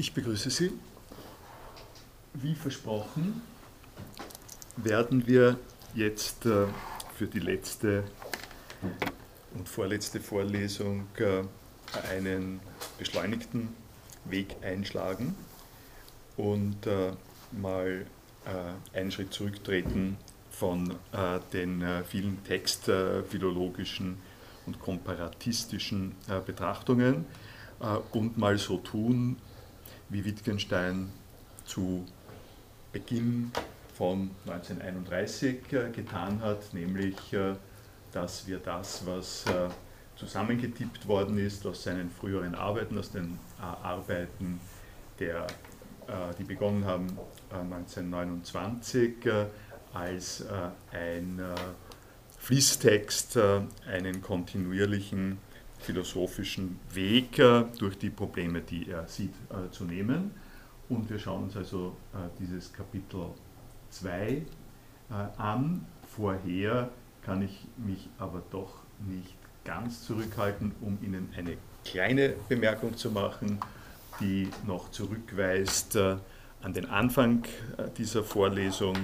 Ich begrüße Sie. Wie versprochen werden wir jetzt äh, für die letzte und vorletzte Vorlesung äh, einen beschleunigten Weg einschlagen und äh, mal einen Schritt zurücktreten von den vielen textphilologischen und komparatistischen Betrachtungen und mal so tun, wie Wittgenstein zu Beginn von 1931 äh, getan hat, nämlich äh, dass wir das, was äh, zusammengetippt worden ist aus seinen früheren Arbeiten, aus den Arbeiten, der, die begonnen haben 1929, als ein Fließtext, einen kontinuierlichen philosophischen Weg durch die Probleme, die er sieht, äh, zu nehmen. Und wir schauen uns also äh, dieses Kapitel 2 äh, an. Vorher kann ich mich aber doch nicht ganz zurückhalten, um Ihnen eine kleine Bemerkung zu machen, die noch zurückweist an den Anfang dieser Vorlesung,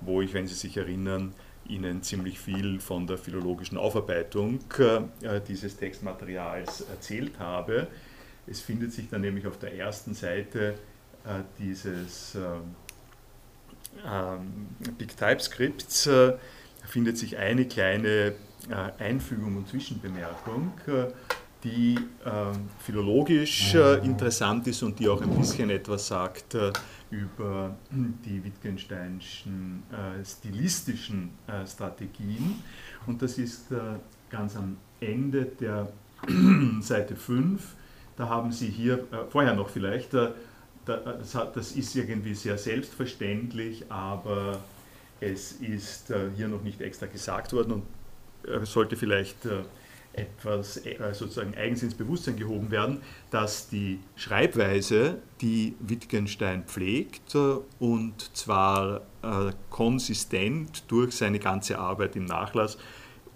wo ich, wenn Sie sich erinnern, Ihnen ziemlich viel von der philologischen Aufarbeitung äh, dieses Textmaterials erzählt habe. Es findet sich dann nämlich auf der ersten Seite äh, dieses ähm, ähm, Big Type-Skripts äh, findet sich eine kleine Einfügung und Zwischenbemerkung, die ähm, philologisch interessant ist und die auch ein bisschen etwas sagt über die Wittgensteinschen äh, stilistischen äh, Strategien. Und das ist äh, ganz am Ende der Seite 5. Da haben Sie hier, äh, vorher noch vielleicht, äh, das, hat, das, ist irgendwie sehr selbstverständlich, aber es ist äh, hier noch nicht extra gesagt worden und sollte vielleicht etwas äh, sozusagen eigens ins Bewusstsein gehoben werden, dass die Schreibweise, die Wittgenstein pflegt, und zwar äh, konsistent durch seine ganze Arbeit im Nachlass,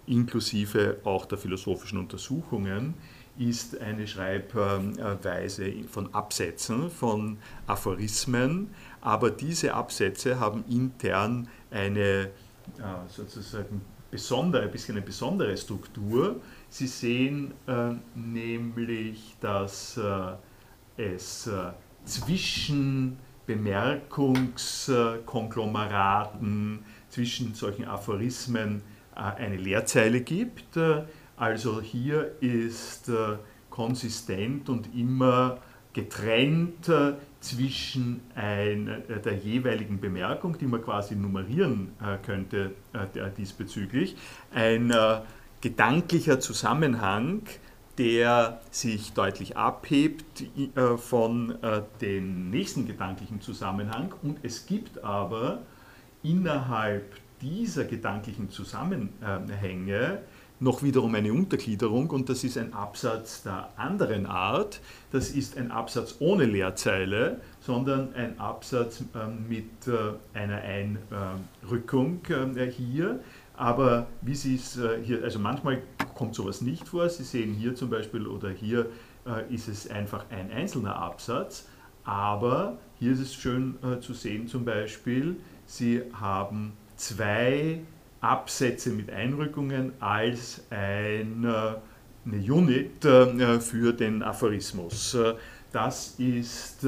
inklusive auch der philosophischen Untersuchungen, ist eine Schreibweise von Absätzen, von Aphorismen, aber diese Absätze haben intern eine sozusagen besondere, ein bisschen eine besondere Struktur, Sie sehen äh, nämlich, dass äh, es äh, zwischen Bemerkungskonglomeraten, zwischen solchen Aphorismen äh, eine Leerzeile gibt. Also hier ist äh, konsistent und immer getrennt äh, zwischen ein, der jeweiligen Bemerkung, die man quasi nummerieren könnte diesbezüglich, ein gedanklicher Zusammenhang, der sich deutlich abhebt äh, von äh, dem nächsten gedanklichen Zusammenhang. Und es gibt aber innerhalb dieser gedanklichen Zusammenhänge noch wiederum eine Untergliederung und das ist ein Absatz der anderen Art. Das ist ein Absatz ohne Leerzeile, sondern ein Absatz ähm, mit äh, einer Einrückung hier. Aber wie Sie es äh, hier, also manchmal kommt sowas nicht vor. Sie sehen hier zum Beispiel oder hier äh, ist es einfach ein einzelner Absatz. Aber hier ist es schön äh, zu sehen zum Beispiel, Sie haben zwei Absätze mit Einrückungen als ein, eine Unit für den Aphorismus. Das ist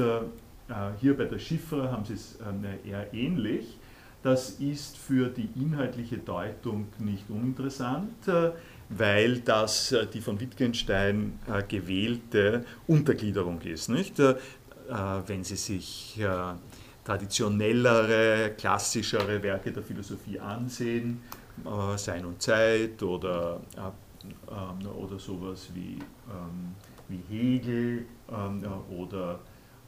hier bei der Chiffre haben Sie es eher ähnlich. Das ist für die inhaltliche Deutung nicht uninteressant, äh, weil das äh, die von Wittgenstein äh, gewählte Untergliederung ist. Nicht? Wenn Sie sich traditionellere, klassischere Werke der Philosophie ansehen, Sein und Zeit oder, ähm, oder sowas wie, ähm, wie Hegel ähm, oder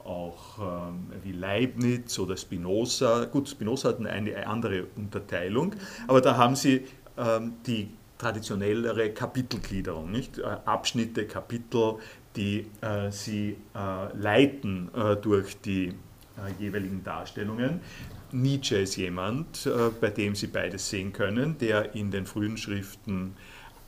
auch ähm, wie Leibniz oder Spinoza. Gut, Spinoza hat eine andere Unterteilung, aber da haben sie ähm, die traditionellere Kapitelgliederung, nicht? Äh, Abschnitte, Kapitel, die äh, sie äh, leiten äh, durch die äh, jeweiligen Darstellungen. Nietzsche ist jemand, äh, bei dem Sie beides sehen können, der in den frühen Schriften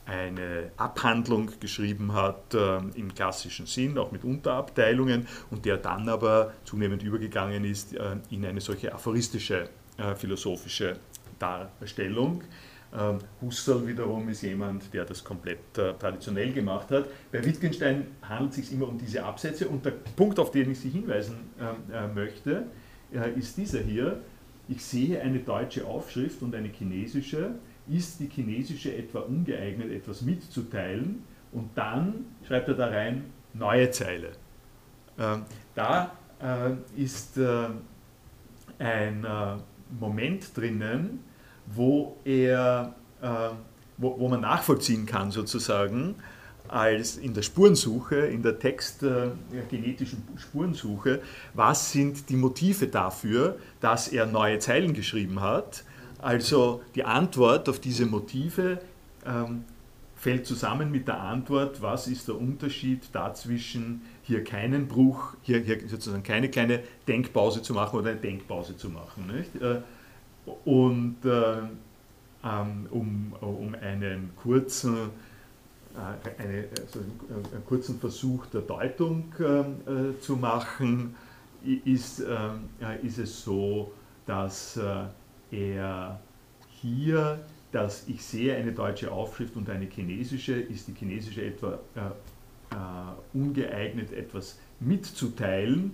eine Abhandlung geschrieben hat äh, im klassischen Sinn, auch mit Unterabteilungen, und der dann aber zunehmend übergegangen ist äh, in eine solche aphoristische äh, philosophische Darstellung. Ähm, Husserl wiederum ist jemand, der das komplett äh, traditionell gemacht hat. Bei Wittgenstein handelt es sich immer um diese Absätze und der Punkt, auf den ich Sie hinweisen ähm, äh, möchte, äh, ist dieser hier. Ich sehe eine deutsche Aufschrift und eine chinesische. Ist die chinesische etwa ungeeignet, etwas mitzuteilen? Und dann schreibt er da rein, neue Zeile. Ähm, da ist ein Moment drinnen, wo er, äh, wo, wo, man nachvollziehen kann sozusagen, als in der Spurensuche, in der textgenetischen äh, Spurensuche, was sind die Motive dafür, dass er neue Zeilen geschrieben hat. Also die Antwort auf diese Motive ähm, fällt zusammen mit der Antwort, was ist der Unterschied dazwischen, hier keinen Bruch, hier, hier sozusagen keine kleine Denkpause zu machen oder eine Denkpause zu machen. Nicht? Äh, und äh, ähm, um, um einen kurzen, äh, eine, also einen kurzen Versuch der Deutung äh, zu machen, ist, äh, ist es so, dass äh, er hier, dass ich sehe eine deutsche Aufschrift und eine chinesische, ist die chinesische etwa äh, ungeeignet, etwas mitzuteilen.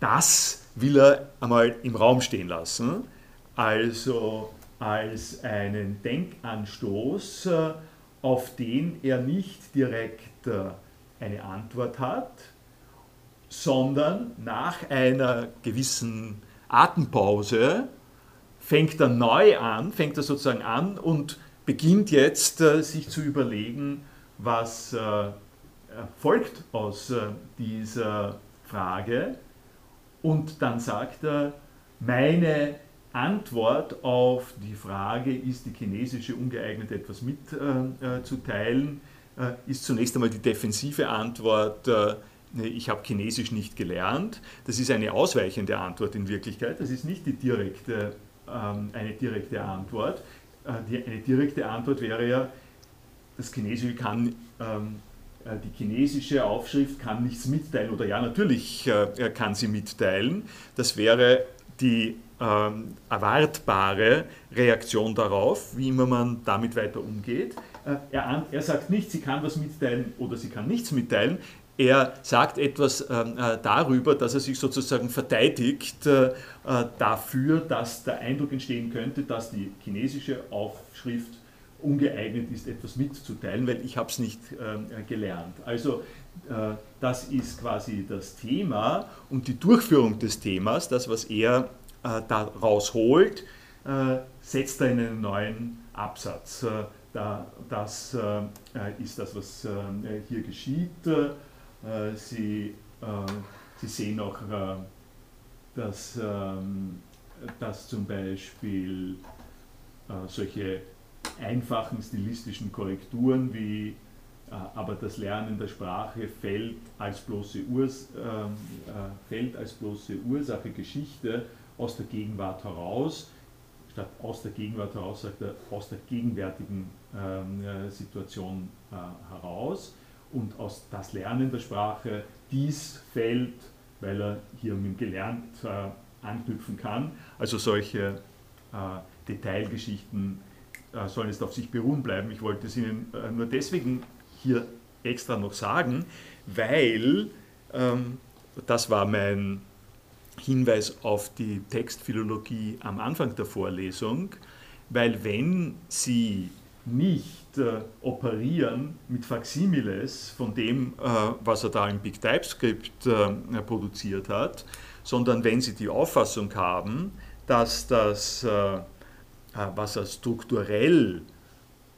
Das will er einmal im Raum stehen lassen also als einen Denkanstoß, äh, auf den er nicht direkt äh, eine Antwort hat, sondern nach einer gewissen Atempause fängt er neu an, fängt er sozusagen an und beginnt jetzt äh, sich zu überlegen, was folgt aus dieser Frage. Und dann sagt er, meine Antwort auf die Frage, ist die chinesische ungeeignet, etwas mitzuteilen, äh, äh, ist zunächst einmal die defensive Antwort, äh, ich habe Chinesisch nicht gelernt. Das ist eine ausweichende Antwort in Wirklichkeit, das ist nicht die direkte, ähm, eine direkte Antwort. Die, eine direkte Antwort wäre ja, das Chinesische kann ähm, die chinesische Aufschrift kann nichts mitteilen oder ja, natürlich äh, kann sie mitteilen. Das wäre die ähm, erwartbare Reaktion darauf, wie immer man damit weiter umgeht. Äh, er, er, sagt nicht, sie kann was mitteilen oder sie kann nichts mitteilen. Er sagt etwas ähm, äh, darüber, dass er sich sozusagen verteidigt äh, äh dafür, dass der Eindruck entstehen könnte, dass die chinesische Aufschrift ungeeignet ist, etwas mitzuteilen, weil ich habe es nicht ähm, gelernt. Also äh, das ist quasi das Thema und die Durchführung des Themas, das, was er äh, da rausholt, äh, setzt er in einen neuen Absatz. Äh, da, das ist das, was hier geschieht. Sie, Sie sehen auch, dass, ähm, dass zum Beispiel solche einfachen stilistischen Korrekturen wie aber das Lernen der Sprache fällt als bloße, Urs, äh, fällt als bloße Ursache Geschichte aus der Gegenwart heraus, statt aus der Gegenwart heraus, sagt er, aus der gegenwärtigen ähm, äh, Situation äh, heraus und aus das Lernen der Sprache, dies fällt, weil er hier mit dem Gelernt äh, anknüpfen kann. Also solche äh, Detailgeschichten äh, sollen jetzt auf sich beruhen bleiben. Ich wollte es Ihnen äh, nur deswegen hier extra noch sagen, weil ähm, das war mein Hinweis auf die Textphilologie am Anfang der Vorlesung, weil wenn Sie nicht äh, operieren mit Faximiles von dem, äh, was er da im Big TypeScript äh, produziert hat, sondern wenn Sie die Auffassung haben, dass das, äh, äh, was er strukturell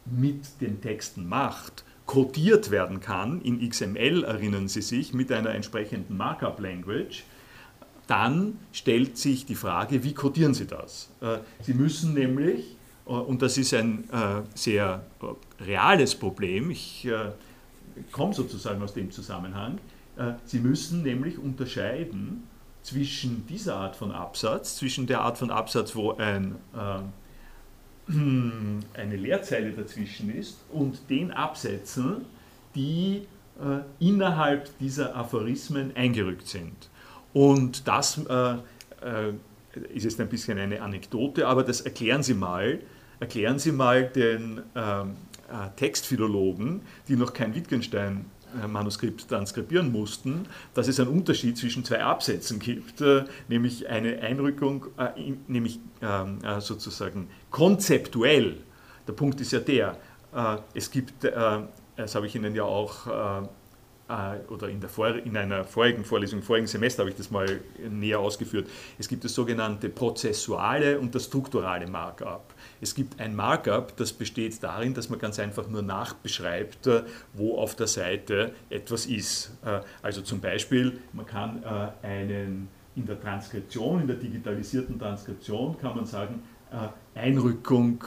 mit den Texten macht, codiert werden kann, in XML erinnern Sie sich, mit einer entsprechenden Markup-Language, dann stellt sich die Frage, wie codieren Sie das? Äh, Sie müssen nämlich, äh, und das ist ein äh, sehr reales Problem, ich komme sozusagen aus dem Zusammenhang, Sie müssen nämlich unterscheiden zwischen dieser Art von Absatz, zwischen der Art von Absatz, wo ein eine Leerzeile dazwischen ist und den Absätzen, die innerhalb dieser Aphorismen eingerückt sind. Und das äh, äh, ist jetzt ein bisschen eine Anekdote, aber das erklären Sie mal, erklären Sie mal den ähm, äh, Textphilologen, die noch kein Wittgenstein Manuskript transkribieren mussten, dass es einen Unterschied zwischen zwei Absätzen gibt, äh, nämlich eine Einrückung, nämlich ähm, äh, sozusagen konzeptuell. Der Punkt ist ja der, es gibt, das habe ich Ihnen ja auch oder in, der Vor in einer vorigen Vorlesung, im vorigen Semester habe ich das mal näher ausgeführt. Es gibt das sogenannte prozessuale und das strukturale Markup. Es gibt ein Markup, das besteht darin, dass man ganz einfach nur nachbeschreibt, äh, wo auf der Seite etwas ist. Äh, also zum Beispiel, man kann äh, einen in der Transkription, in der digitalisierten Transkription, kann man sagen, Einrückung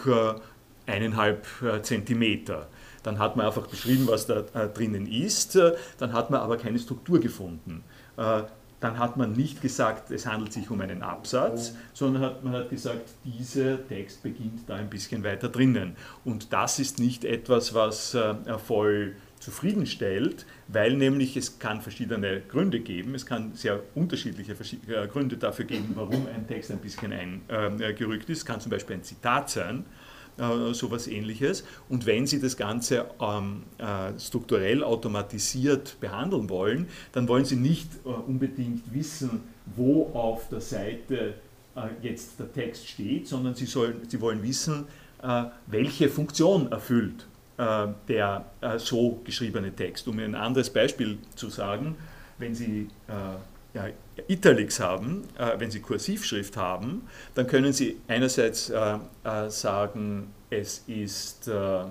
eineinhalb Zentimeter. Dann hat man einfach beschrieben, was da drinnen ist, dann hat man aber keine Struktur gefunden. Dann hat man nicht gesagt, es handelt sich um einen Absatz, sondern hat, man hat gesagt, dieser Text beginnt da ein bisschen weiter drinnen. Und das ist nicht etwas, was äh, voll zufriedenstellt, weil nämlich es kann verschiedene Gründe geben, es kann sehr unterschiedliche äh, Gründe dafür geben, warum ein Text ein bisschen eingerückt ist. Es kann zum Beispiel ein Zitat sein, äh, sowas ähnliches. Und wenn Sie das Ganze ähm, äh, strukturell automatisiert behandeln wollen, dann wollen Sie nicht äh, unbedingt wissen, wo auf der Seite äh, jetzt der Text steht, sondern Sie, sollen, Sie wollen wissen, äh, welche Funktion erfüllt der so geschriebene Text. Um ein anderes Beispiel zu sagen, wenn Sie ja, Italics haben, äh, wenn Sie Kursivschrift haben, dann können Sie einerseits äh, äh, sagen, es ist äh,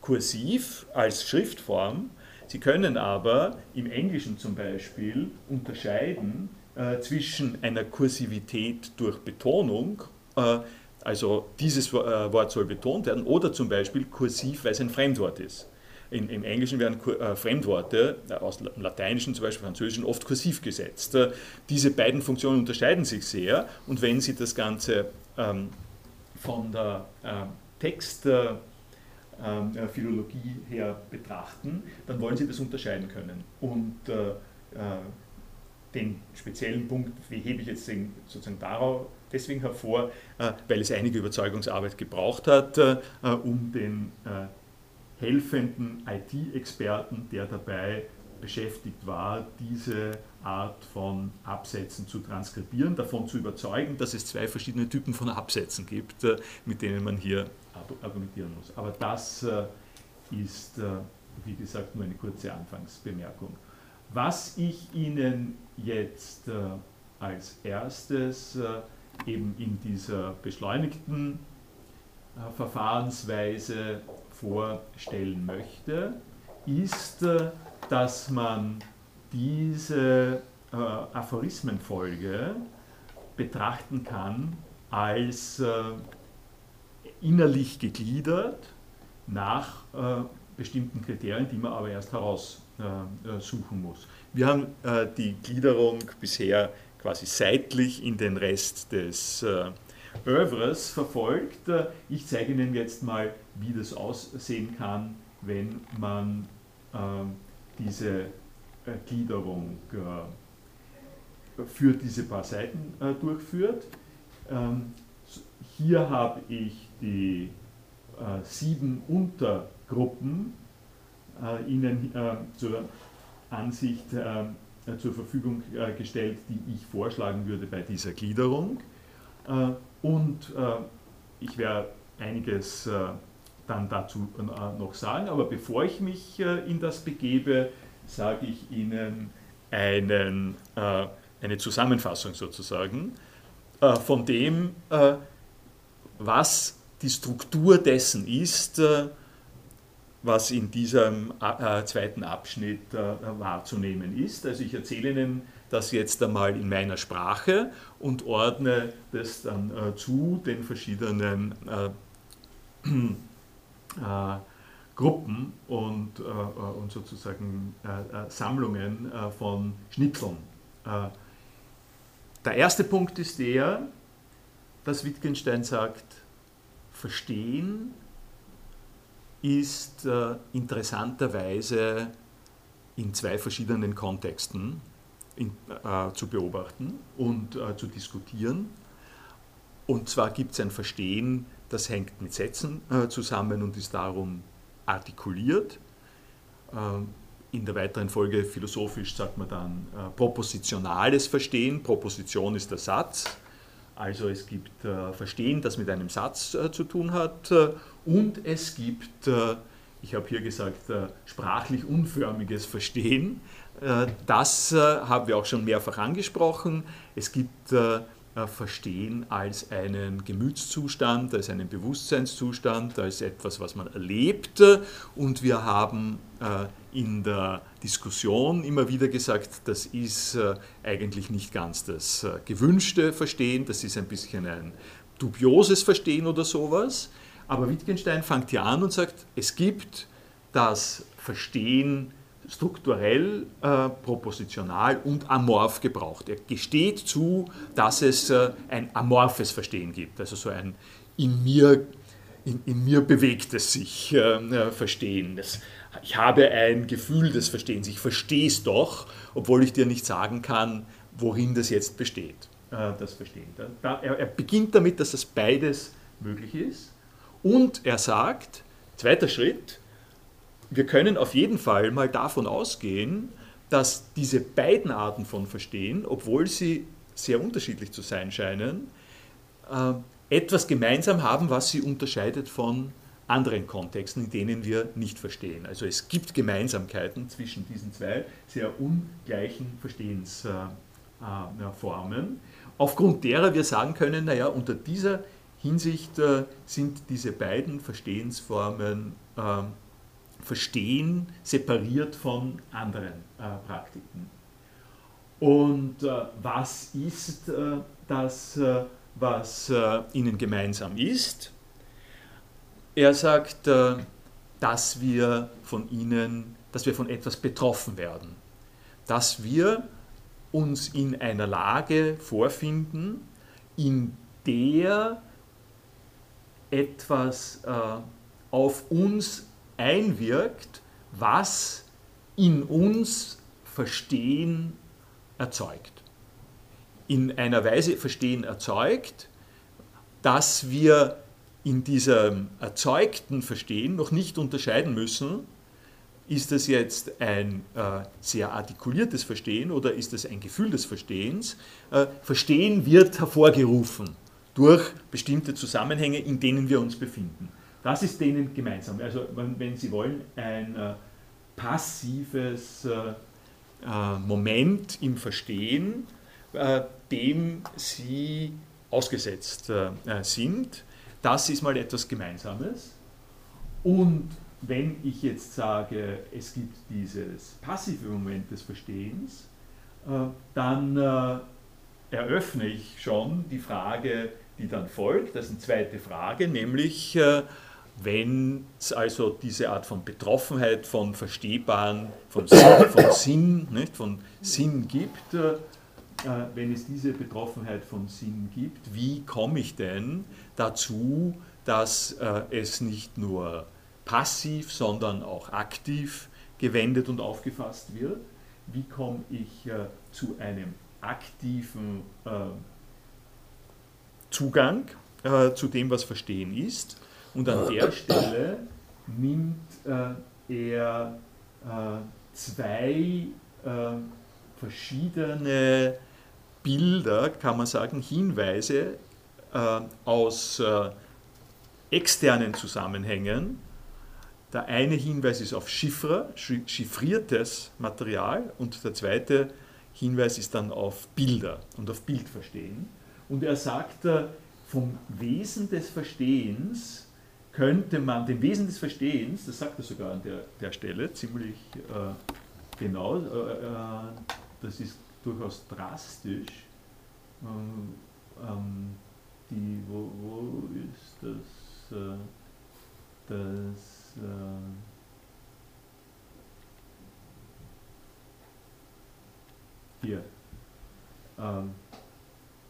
kursiv als Schriftform. Sie können aber im Englischen zum Beispiel unterscheiden äh, zwischen einer Kursivität durch Betonung, äh, also dieses Wort soll betont werden, oder zum Beispiel kursiv, weil es ein Fremdwort ist. In, Im Englischen werden äh, Fremdworte äh, aus dem Lateinischen, zum Beispiel Französischen, oft kursiv gesetzt. Äh, diese beiden Funktionen unterscheiden sich sehr und wenn Sie das Ganze ähm, von der äh, Textphilologie ähm, her betrachten, dann wollen Sie das unterscheiden können. Und äh, äh, den speziellen Punkt hebe ich jetzt sozusagen darauf deswegen hervor, weil es einige Überzeugungsarbeit gebraucht hat, um den helfenden IT-Experten, der dabei beschäftigt war, diese Art von Absätzen zu transkribieren, davon zu überzeugen, dass es zwei verschiedene Typen von Absätzen gibt, äh, mit denen man hier argumentieren muss. Aber das äh, ist, äh, wie gesagt, nur eine kurze Anfangsbemerkung. Was ich Ihnen jetzt als erstes eben in dieser beschleunigten Verfahrensweise vorstellen möchte, ist, äh, dass man diese äh, Aphorismenfolge betrachten kann als äh, innerlich gegliedert nach äh, bestimmten Kriterien, die man aber erst heraussuchen muss. Wir haben äh, die Gliederung bisher quasi seitlich in den Rest des äh, Övres verfolgt. Ich zeige Ihnen jetzt mal, wie das aussehen kann, wenn man äh, diese äh, Gliederung äh, für diese paar Seiten äh, durchführt. Ähm, hier habe ich die äh, sieben Untergruppen äh, Ihnen zur Ansicht zur Verfügung gestellt, die ich vorschlagen würde bei dieser Gliederung. Und ich werde einiges dann dazu äh, noch sagen. Aber bevor ich mich äh, in das begebe, sage ich Ihnen einen, äh, eine Zusammenfassung sozusagen von dem, was die Struktur dessen ist, was in diesem zweiten Abschnitt wahrzunehmen ist. Also ich erzähle Ihnen das jetzt einmal in meiner Sprache und ordne das dann zu den verschiedenen äh, Gruppen und, äh, äh, und sozusagen Sammlungen von Schnipseln. der erste Punkt ist der, dass Wittgenstein sagt, Verstehen ist äh, interessanterweise in zwei verschiedenen Kontexten in, äh, zu beobachten und äh, zu diskutieren. Und zwar gibt es ein Verstehen, das hängt mit Sätzen äh, zusammen und ist darum artikuliert. Ähm, in der weiteren Folge philosophisch sagt man dann äh, propositionales Verstehen. Proposition ist der Satz. Also es gibt äh, Verstehen, das mit einem Satz äh, zu tun hat. Äh, und es gibt, äh, ich habe hier gesagt, äh, sprachlich unförmiges Verstehen. Das haben wir auch schon mehrfach angesprochen. Es gibt Verstehen als einen Gemütszustand, als einen Bewusstseinszustand, als etwas, was man erlebt. Und wir haben in der Diskussion immer wieder gesagt, das ist äh, eigentlich nicht ganz das äh, gewünschte Verstehen, das ist ein bisschen ein dubioses Verstehen oder sowas. Aber Wittgenstein fängt hier an und sagt, es gibt das Verstehen strukturell, äh, propositional und amorph gebraucht. Er gesteht zu, dass es äh, ein amorphes Verstehen gibt, also so ein in mir, in, in mir bewegtes sich äh, äh Verstehen. Das ich habe ein Gefühl des Verstehens, ich verstehe es doch, obwohl ich dir nicht sagen kann, worin das jetzt besteht, äh, das Verstehen. Er beginnt damit, dass das beides möglich ist und er sagt, zweiter Schritt, wir können auf jeden Fall mal davon ausgehen, dass diese beiden Arten von Verstehen, obwohl sie sehr unterschiedlich zu sein scheinen, äh, etwas gemeinsam haben, was sie unterscheidet von anderen Kontexten, in denen wir nicht verstehen. Also es gibt Gemeinsamkeiten zwischen diesen zwei sehr ungleichen Verstehensformen, aufgrund derer wir sagen können, naja, unter dieser Hinsicht äh, sind diese beiden Verstehensformen äh, Verstehen separiert von anderen äh, Praktiken. Und was ist das, was ihnen gemeinsam ist? Er sagt, äh, dass wir von ihnen, dass wir von etwas betroffen werden, dass wir uns in einer Lage vorfinden, in der etwas äh, auf uns einwirkt, was in uns Verstehen erzeugt. In einer Weise Verstehen erzeugt, dass wir in diesem erzeugten Verstehen noch nicht unterscheiden müssen, ist das jetzt ein äh, sehr artikuliertes Verstehen oder ist das ein Gefühl des Verstehens? Äh, Verstehen wird hervorgerufen durch bestimmte Zusammenhänge, in denen wir uns befinden. Das ist denen gemeinsam. Also wenn, Sie wollen, ein äh, passives äh, äh, Moment im Verstehen, äh, dem Sie ausgesetzt sind das ist mal etwas Gemeinsames. Und wenn ich jetzt sage, es gibt dieses passive Moment des Verstehens, äh, dann äh, eröffne ich schon die Frage, die dann folgt, das ist eine zweite Frage, nämlich äh, wenn es also diese Art von Betroffenheit von Verstehbaren, von Sinn, von Sinn, nicht, von Sinn gibt, wenn es diese Betroffenheit von Sinn gibt, wie komme ich denn dazu, dass äh, es nicht nur passiv, sondern auch aktiv gewendet und aufgefasst wird. Wie komme ich äh, zu einem aktiven äh, Zugang äh, zu dem, was Verstehen ist? Und an der Stelle nimmt äh, er äh, zwei verschiedene Bilder, kann man sagen, Hinweise äh, aus äh, externen Zusammenhängen. Der eine Hinweis ist auf Chiffre, chiffriertes Material und der zweite Hinweis ist dann auf Bilder und auf Bildverstehen. Und er sagt, äh, vom Wesen des Verstehens könnte man, dem Wesen des Verstehens, das sagt er sogar an der, der Stelle ziemlich äh, genau, äh, äh, das ist durchaus drastisch, ähm, ähm, die, wo, wo ist das, äh, das äh, hier, ähm,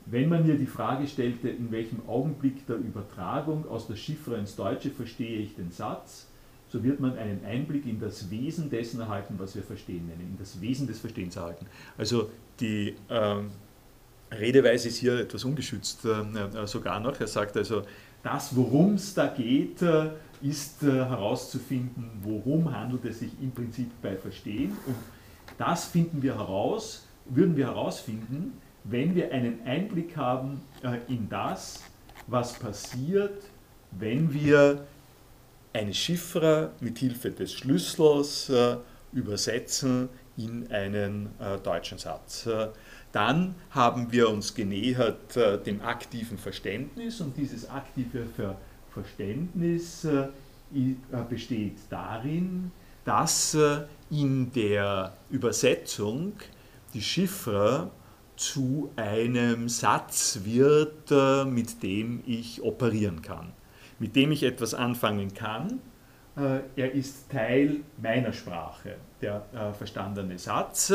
wenn man mir die Frage stellte, in welchem Augenblick der Übertragung aus der Chiffre ins Deutsche verstehe ich den Satz, so wird man einen Einblick in das Wesen dessen erhalten, was wir verstehen nennen, in das Wesen des Verstehens erhalten. Also die ähm, Redeweise ist hier etwas ungeschützt äh, sogar noch. Er sagt also, das, worum es da geht, äh, ist äh, herauszufinden, worum handelt es sich im Prinzip bei Verstehen. Und das finden wir heraus, würden wir herausfinden, wenn wir einen Einblick haben äh, in das, was passiert, wenn wir eine Chiffre mit Hilfe des Schlüssels äh, übersetzen in einen äh, deutschen Satz. Dann haben wir uns genähert dem aktiven Verständnis und dieses aktive Verständnis besteht darin, dass in der Übersetzung die Chiffre zu einem Satz wird, äh, mit dem ich operieren kann, mit dem ich etwas anfangen kann. Äh, er ist Teil meiner Sprache, der äh, verstandene Satz,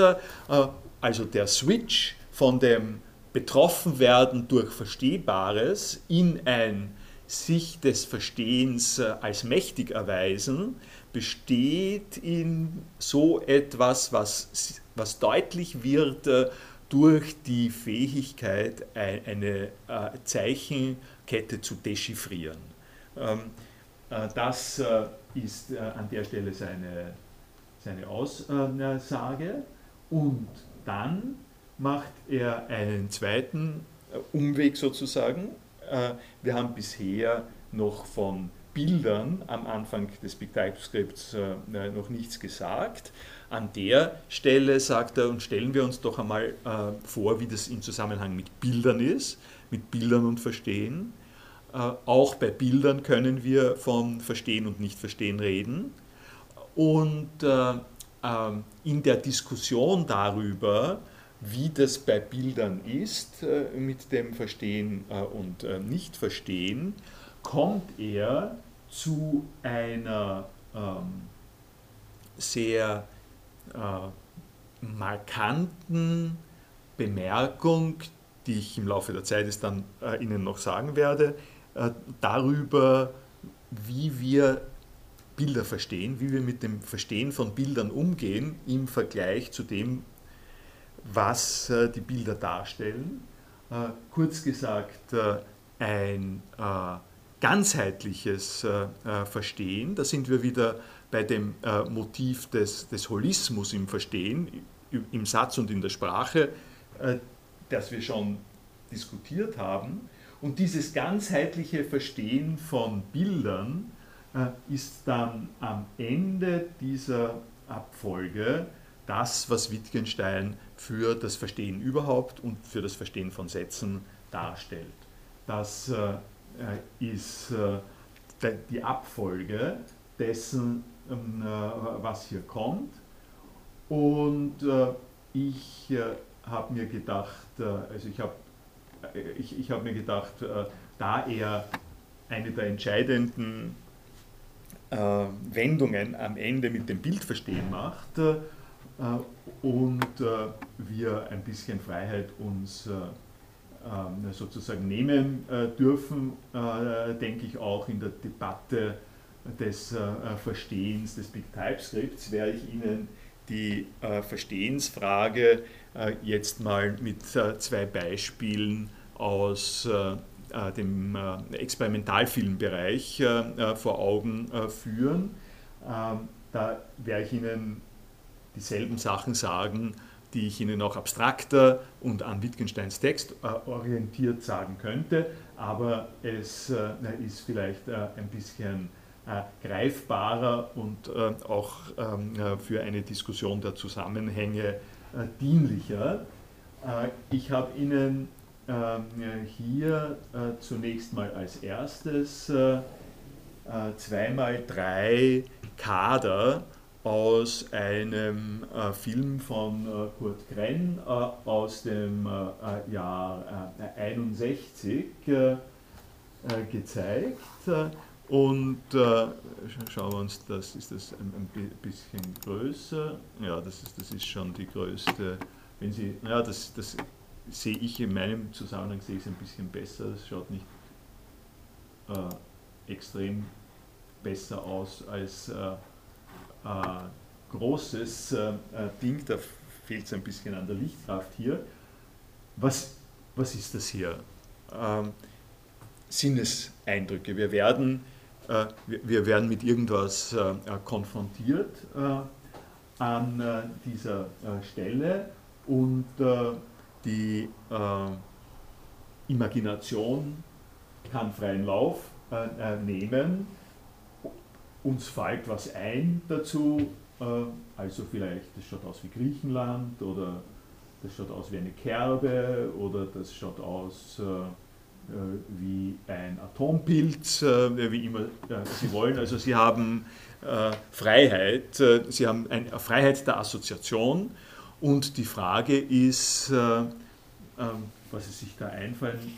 also der Switch von dem Betroffenwerden durch Verstehbares in ein sich des Verstehens als mächtig erweisen, besteht in so etwas, was, was deutlich wird durch die Fähigkeit, eine äh, Zeichenkette zu dechiffrieren. Ähm, äh, das äh, ist an der Stelle seine, seine Aussage. Und dann macht er einen zweiten Umweg sozusagen. Wir haben bisher noch von Bildern am Anfang des Big TypeScripts noch nichts gesagt. An der Stelle sagt er, und stellen wir uns doch einmal äh, vor, wie das im Zusammenhang mit Bildern ist, mit Bildern und Verstehen. Äh, auch bei Bildern können wir von Verstehen und Nicht-Verstehen reden. Und äh, ähm, in der Diskussion darüber, wie das bei Bildern ist äh, mit dem Verstehen äh, und äh, Nicht-Verstehen, kommt er zu einer ähm, sehr äh, markanten Bemerkung, die ich im Laufe der Zeit jetzt dann äh, Ihnen noch sagen werde, äh, darüber, wie wir Bilder verstehen, wie wir mit dem Verstehen von Bildern umgehen im Vergleich zu dem, was äh, die Bilder darstellen. Äh, kurz gesagt, äh, ein ganzheitliches Verstehen, da sind wir wieder bei dem äh, Motiv des, des Holismus im Verstehen, im Satz und in der Sprache, äh, das wir schon diskutiert haben. Und dieses ganzheitliche Verstehen von Bildern äh, ist dann am Ende dieser Abfolge das, was Wittgenstein für das Verstehen überhaupt und für das Verstehen von Sätzen darstellt. Das äh, ist äh, die Abfolge dessen, äh, was hier kommt. Und äh, ich äh, habe mir gedacht, also ich habe ich, ich hab mir gedacht, da er eine der entscheidenden Wendungen am Ende mit dem Bildverstehen macht und wir ein bisschen Freiheit uns ähm, sozusagen nehmen dürfen, denke ich auch in der Debatte des äh, Verstehens des Big TypeScripts werde ich Ihnen die äh, Verstehensfrage äh, jetzt mal mit zwei Beispielen aus dem Experimentalfilmbereich vor Augen führen. Ähm, da werde ich Ihnen dieselben Sachen sagen, die ich Ihnen auch abstrakter und an Wittgensteins Text orientiert sagen könnte, aber es ist vielleicht ein bisschen äh, greifbarer und äh, auch ähm, äh, für eine Diskussion der Zusammenhänge dienlicher. ich habe Ihnen ähm, hier zunächst mal als erstes zweimal drei Kader aus einem äh, Film von äh, Kurt Krenn äh, aus dem Jahr 61 gezeigt. Und äh, schauen wir uns das, ist das ein, ein, bisschen größer? Ja, das ist, das ist schon die größte. Wenn Sie, ja, das, das sehe ich in meinem Zusammenhang sehe ich es ein bisschen besser. Es schaut nicht äh, extrem besser aus als äh, äh, großes äh, Ding. Da fehlt es ein bisschen an der Lichtkraft hier. Was, was ist das hier? Ähm, Sinneseindrücke. Wir werden, äh, wir, wir, werden mit irgendwas äh, konfrontiert an dieser Stelle und die Imagination kann freien Lauf äh, nehmen. Uns fällt was ein dazu, äh, also vielleicht, das schaut aus wie Griechenland oder das schaut aus wie eine Kerbe oder das schaut aus äh, wie ein Atompilz, wie immer Sie wollen. Also Sie haben Freiheit, Sie haben eine Freiheit der Assoziation und die Frage ist, ähm, was Sie sich da einfallen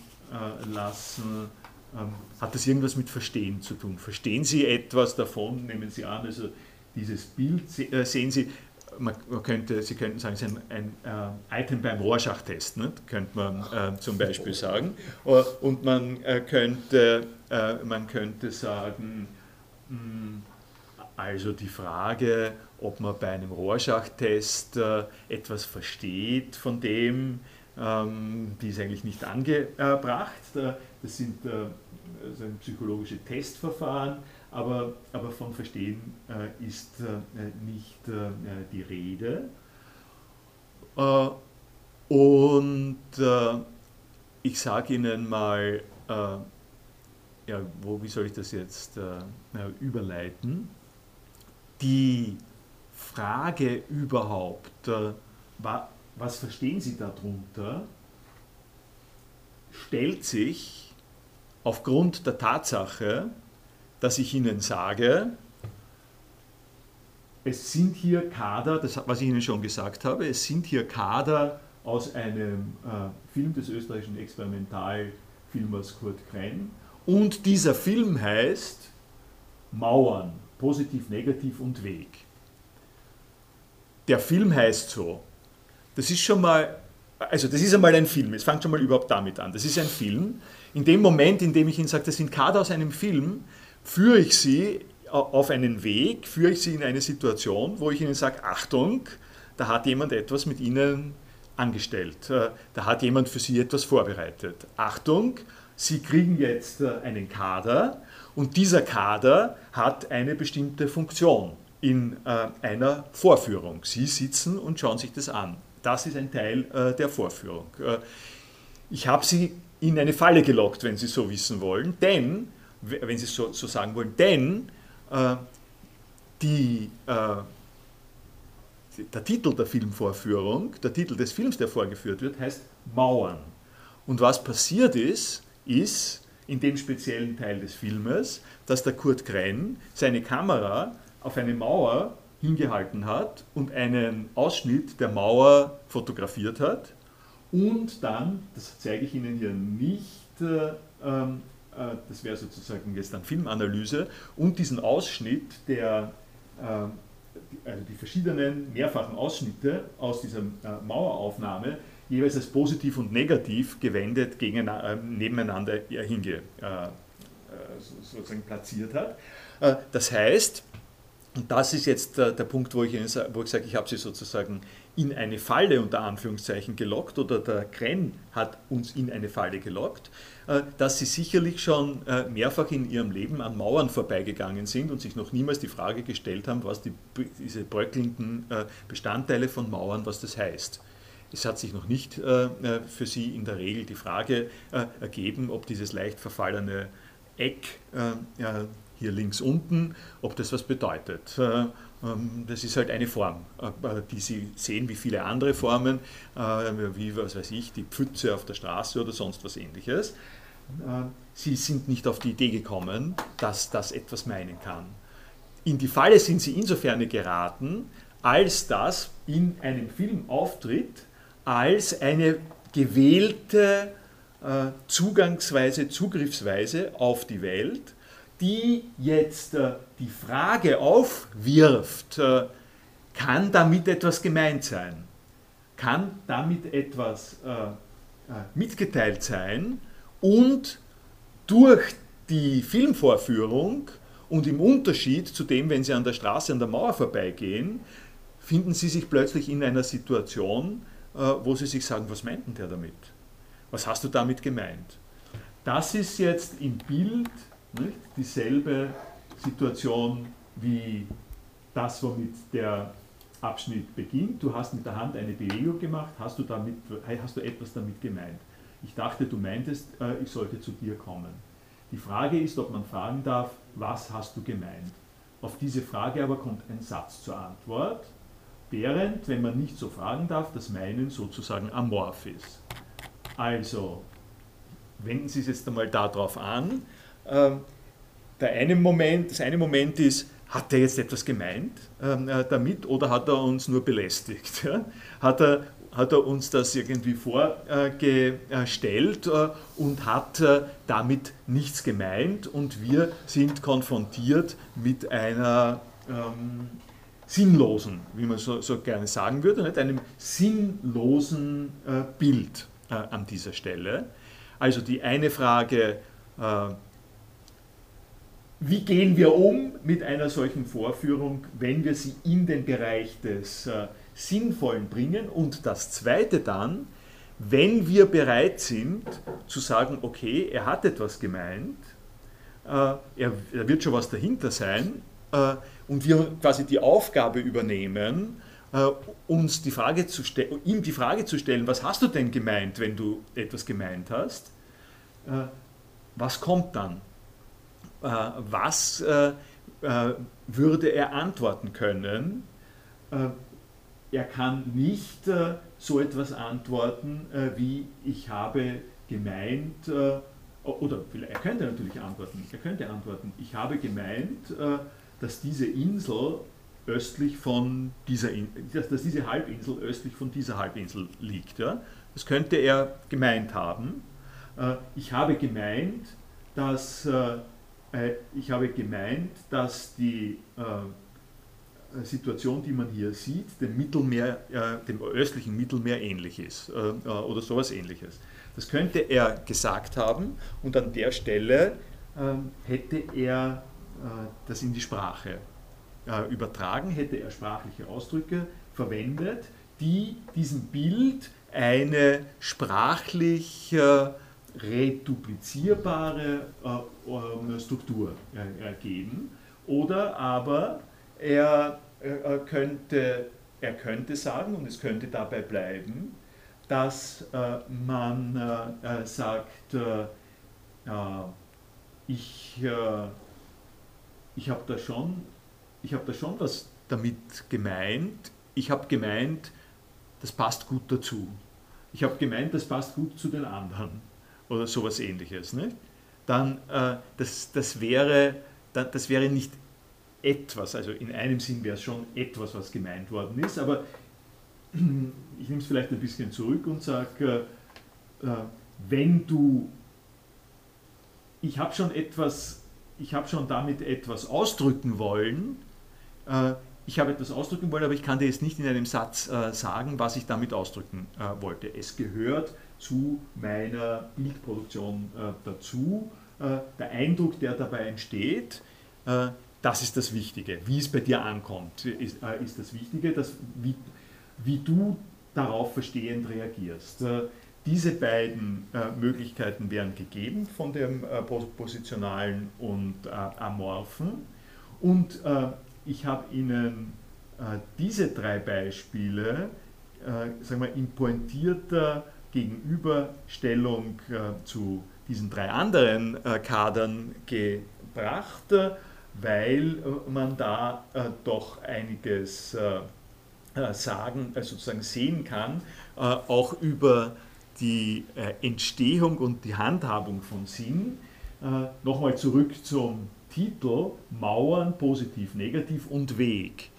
lassen, ähm, hat das irgendwas mit Verstehen zu tun? Verstehen Sie etwas davon? Nehmen Sie an, also dieses Bild äh, sehen Sie, man, könnte, Sie könnten sagen, es ist ein, ein äh, Item beim Rorschach-Test, ne? könnte man äh, zum Beispiel sagen. Äh, und man, äh, könnte, äh, man könnte sagen, mh, hm, also die Frage, ob man bei einem Rorschach-Test etwas versteht von dem, ähm, die ist eigentlich nicht angebracht. Das sind also psychologische Testverfahren, aber, aber von Verstehen äh, ist äh, nicht äh, die Rede. Äh, und äh, ich sage Ihnen mal, ja, wo, wie soll ich das jetzt überleiten? Die Frage überhaupt, was verstehen Sie darunter, stellt sich aufgrund der Tatsache, dass ich Ihnen sage, es sind hier Kader, das, was ich Ihnen schon gesagt habe, es sind hier Kader aus einem äh, Film des österreichischen Experimentalfilmers Kurt Krenn und dieser Film heißt Mauern, positiv, negativ und Weg. Der Film heißt so. Das ist schon mal, also das ist einmal ein Film, es fängt schon mal überhaupt damit an. Das ist ein Film, in dem Moment, in dem ich Ihnen sage, das sind Kader aus einem Film, führe ich Sie auf einen Weg, führe ich Sie in eine Situation, wo ich Ihnen sage, Achtung, da hat jemand etwas mit Ihnen angestellt, äh, da hat jemand für Sie etwas vorbereitet. Achtung, Sie kriegen jetzt äh, einen Kader und dieser Kader hat eine bestimmte Funktion in äh, einer Vorführung. Sie sitzen und schauen sich das an. Das ist ein Teil der Vorführung. Ich habe Sie in eine Falle gelockt, wenn Sie so wissen wollen, denn, wenn Sie so, so sagen wollen, denn äh, die, äh, der Titel der Filmvorführung, der Titel des Films, der vorgeführt wird, heißt Mauern. Und was passiert ist, ist in dem speziellen Teil des Filmes, dass der Kurt Krenn seine Kamera auf eine Mauer hingehalten hat und einen Ausschnitt der Mauer fotografiert hat und dann, das zeige ich Ihnen hier nicht, äh, ähm, äh, das wäre sozusagen jetzt dann Filmanalyse, und diesen Ausschnitt der, äh, also die verschiedenen mehrfachen Ausschnitte aus dieser äh, Maueraufnahme jeweils als positiv und negativ gewendet äh, nebeneinander hinge, äh, sozusagen platziert hat. das heißt, und das ist jetzt der, Punkt, wo ich, wo ich sage, ich habe Sie sozusagen in eine Falle unter Anführungszeichen gelockt oder der Krenn hat uns in eine Falle gelockt, äh, dass sie sicherlich schon äh, mehrfach in ihrem Leben an Mauern vorbeigegangen sind und sich noch niemals die Frage gestellt haben, was die, diese bröckelnden äh, Bestandteile von Mauern, was das heißt. Es hat sich noch nicht für sie in der Regel die Frage ergeben, ob dieses leicht verfallene Eck hier links unten, ob das was bedeutet. Ähm, das ist halt eine Form, äh, die Sie sehen wie viele andere Formen, äh, wie, was weiß ich, die Pfütze auf der Straße oder sonst was ähnliches. Äh, Sie sind nicht auf die Idee gekommen, dass das etwas meinen kann. In die Falle sind Sie insofern geraten, als das in einem Film auftritt, als eine gewählte Zugangsweise, Zugriffsweise auf die Welt, die jetzt äh, die Frage aufwirft, äh, kann damit etwas gemeint sein? Kann damit etwas äh, mitgeteilt sein und durch die Filmvorführung und im Unterschied zu dem, wenn Sie an der Straße an der Mauer vorbeigehen, finden Sie sich plötzlich in einer Situation, äh, wo Sie sich sagen, was meint denn der damit? Was hast du damit gemeint? Das ist jetzt im Bild nicht, dieselbe Situation wie das, womit der Abschnitt beginnt. Du hast mit der Hand eine Bewegung gemacht, hast du, damit, hast du etwas damit gemeint? Ich dachte, du meintest, äh, ich sollte zu dir kommen. Die Frage ist, ob man fragen darf, was hast du gemeint? Auf diese Frage aber kommt ein Satz zur Antwort, während, wenn man nicht so fragen darf, das Meinen sozusagen amorph ist. Also, wenden Sie es jetzt einmal darauf an. Ähm, der eine Moment, das eine Moment ist, hat er jetzt etwas gemeint ähm, äh, damit oder hat er uns nur belästigt? Ja? Hat, er, hat er uns das irgendwie vorgestellt äh, und hat äh, damit nichts gemeint und wir sind konfrontiert mit einer ähm, sinnlosen, wie man so, so, gerne sagen würde, nicht? einem sinnlosen äh, Bild äh, an dieser Stelle. Also die eine Frage, äh, wie gehen wir um mit einer solchen Vorführung, wenn wir sie in den Bereich des äh, Sinnvollen bringen? Und das Zweite dann, wenn wir bereit sind zu sagen, okay, er hat etwas gemeint, äh, er, er, wird schon was dahinter sein, äh, und wir quasi die Aufgabe übernehmen, äh, uns die Frage zu ihm die Frage zu stellen, was hast du denn gemeint, wenn du etwas gemeint hast? Äh, was kommt dann? Äh, was äh, würde er antworten können? Er kann nicht so etwas antworten wie ich habe gemeint, oder er könnte natürlich antworten, er könnte antworten, ich habe gemeint, dass diese Insel östlich von dieser, dass, diese Halbinsel östlich von dieser Halbinsel liegt. Ja? Das könnte er gemeint haben. Ich habe gemeint, dass äh, ich habe gemeint, dass die äh, Situation, die man hier sieht, dem, Mittelmeer, äh, dem östlichen Mittelmeer ähnlich ist oder sowas ähnliches. Das könnte er gesagt haben und an der Stelle ähm, hätte er das in die Sprache übertragen, hätte er sprachliche Ausdrücke verwendet, die diesem Bild eine sprachlich reduplizierbare äh, Struktur äh, geben. Oder aber er, er, könnte, er könnte sagen, und es könnte dabei bleiben, dass äh, man äh, sagt, äh, ich, ich habe da, schon, hab da schon was damit gemeint. Ich habe gemeint, das passt gut dazu. Ich habe gemeint, das passt gut zu den anderen oder sowas ähnliches, nicht? dann äh, das, das, wäre, das wäre nicht etwas, also in einem Sinn wäre es schon etwas, was gemeint worden ist, aber ich nehme es vielleicht ein bisschen zurück und sage, äh, wenn du, ich habe schon etwas, ich habe schon damit etwas ausdrücken wollen, äh, ich habe etwas ausdrücken wollen, aber ich kann dir jetzt nicht in einem Satz äh, sagen, was ich damit ausdrücken äh, wollte. Es gehört zu meiner Bildproduktion äh, dazu. Äh, der Eindruck, der dabei entsteht, äh, das ist das Wichtige. Wie es bei dir ankommt, ist, äh, ist das Wichtige, dass, wie, wie du darauf verstehend reagierst. Äh, diese beiden äh, Möglichkeiten wären gegeben von dem positionalen und amorphen. Und ich habe Ihnen diese drei Beispiele sagen wir, in pointierter Gegenüberstellung äh, zu diesen drei anderen äh, Kadern gebracht, äh, weil äh, man da äh, doch einiges äh, sagen, sozusagen sehen kann, auch über die Entstehung und die Handhabung von Sinn. Nochmal zurück zum Titel Mauern, positiv, negativ und Weg.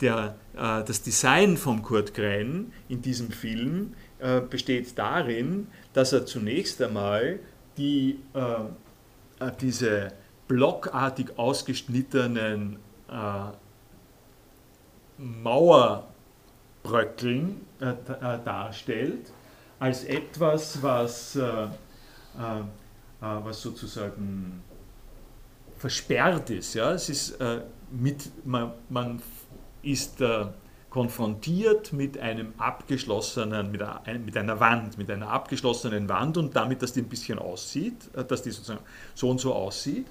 Der, das Design von Kurt Grenn in diesem Film äh, besteht darin, dass er zunächst einmal die, äh, äh diese blockartig ausgeschnittenen äh, Mauerbröckeln äh, darstellt, als etwas, was, äh, äh, äh, was sozusagen versperrt ist. Ja? Es ist, äh, mit, man, man ist äh, konfrontiert mit einem abgeschlossenen, mit, ein, mit, einer Wand, mit einer abgeschlossenen Wand und damit, dass die ein bisschen aussieht, äh, dass die sozusagen so und so aussieht.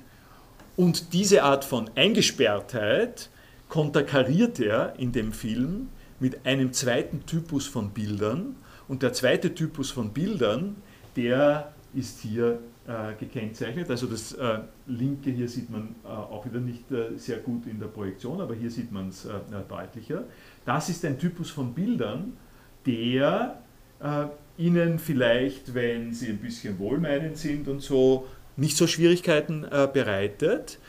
Und diese Art von Eingesperrtheit konterkariert er in dem Film mit einem zweiten Typus von Bildern. Und der zweite Typus von Bildern, der ist hier äh, gekennzeichnet. Also das äh, linke hier sieht man äh, auch wieder nicht äh, sehr gut in der Projektion, aber hier sieht man es äh, deutlicher. Das ist ein Typus von Bildern, der äh, Ihnen vielleicht, wenn Sie ein bisschen wohlmeinend sind und so, nicht so Schwierigkeiten bereitet,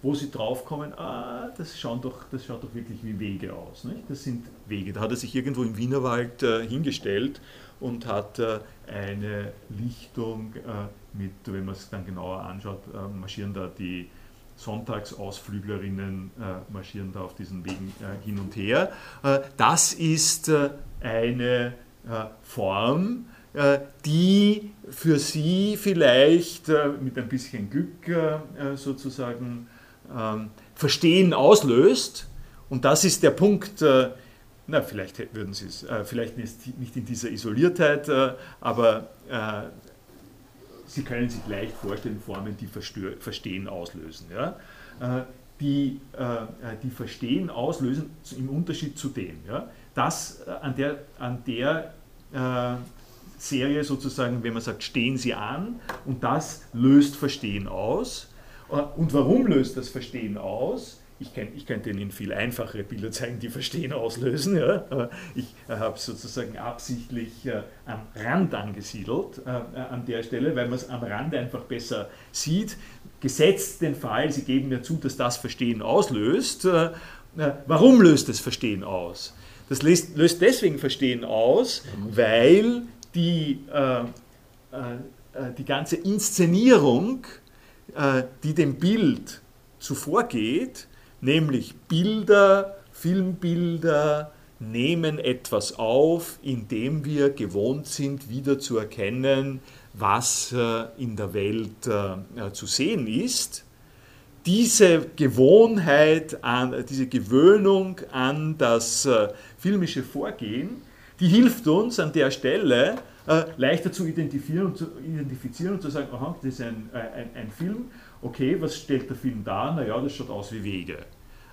wo Sie draufkommen, ah, das, schauen doch, das schaut doch wirklich wie Wege aus. Nicht? Das sind Wege. Da hat er sich irgendwo im Wienerwald hingestellt und hat eine Lichtung mit, wenn man es dann genauer anschaut, äh, marschieren da die Sonntagsausflüglerinnen, äh, marschieren da auf diesen Wegen äh, hin und her. das ist eine Form, die für Sie vielleicht mit ein bisschen Glück sozusagen ähm, Verstehen auslöst. Und das ist der Punkt, na, vielleicht würden Sie es, vielleicht nicht in dieser Isoliertheit, aber Sie können sich leicht vorstellen, Formen, die Verstehen auslösen. Ja? Äh, die, äh, die Verstehen auslösen im Unterschied zu dem. Ja? Das äh, an der, an der Serie sozusagen, wenn man sagt, stehen Sie an und das löst Verstehen aus. Und warum löst das Verstehen aus? Ich, kann, ich könnte Ihnen viel einfachere Bilder zeigen, die Verstehen auslösen. Ja. Ich äh, habe sozusagen absichtlich äh, am Rand angesiedelt äh, äh an der Stelle, weil man es am Rand einfach besser sieht. Gesetzt den Fall, Sie geben mir zu, dass das Verstehen auslöst. Äh, äh, warum löst das Verstehen aus? Das löst, löst deswegen Verstehen aus, weil die, die ganze Inszenierung, die dem Bild zuvorgeht, nämlich Bilder, Filmbilder nehmen etwas auf, indem wir gewohnt sind, wieder zu erkennen, was äh, in der Welt äh, zu sehen ist. Diese Gewohnheit, diese Gewöhnung an das äh, filmische Vorgehen, die hilft uns an der Stelle, leichter zu identifizieren und zu, identifizieren und zu sagen, aha, das ist ein, ein, ein Film okay, was stellt der Film dar? Naja, das schaut aus wie Wege.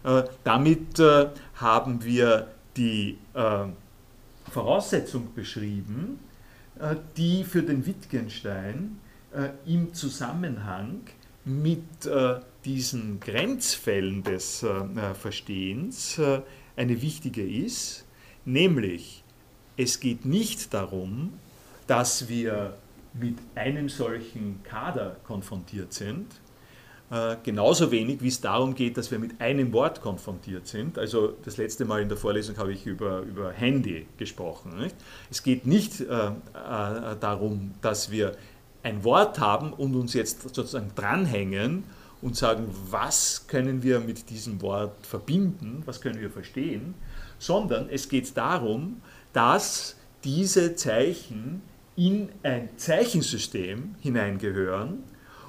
Äh, damit äh, haben wir die äh, Voraussetzung beschrieben, äh, die für den Wittgenstein äh, im Zusammenhang mit äh, diesen Grenzfällen des Verstehens eine wichtige ist, nämlich es geht nicht darum, dass wir mit einem solchen Kader konfrontiert sind, äh, genauso wenig, wie es darum geht, dass wir mit einem Wort konfrontiert sind. Also das letzte Mal in der Vorlesung habe ich über, über Handy gesprochen. Nicht? Es geht nicht äh, äh, darum, dass wir ein Wort haben und uns jetzt sozusagen dranhängen und sagen, was können wir mit diesem Wort verbinden, was können wir verstehen, sondern es geht darum, dass diese Zeichen in ein Zeichensystem hineingehören,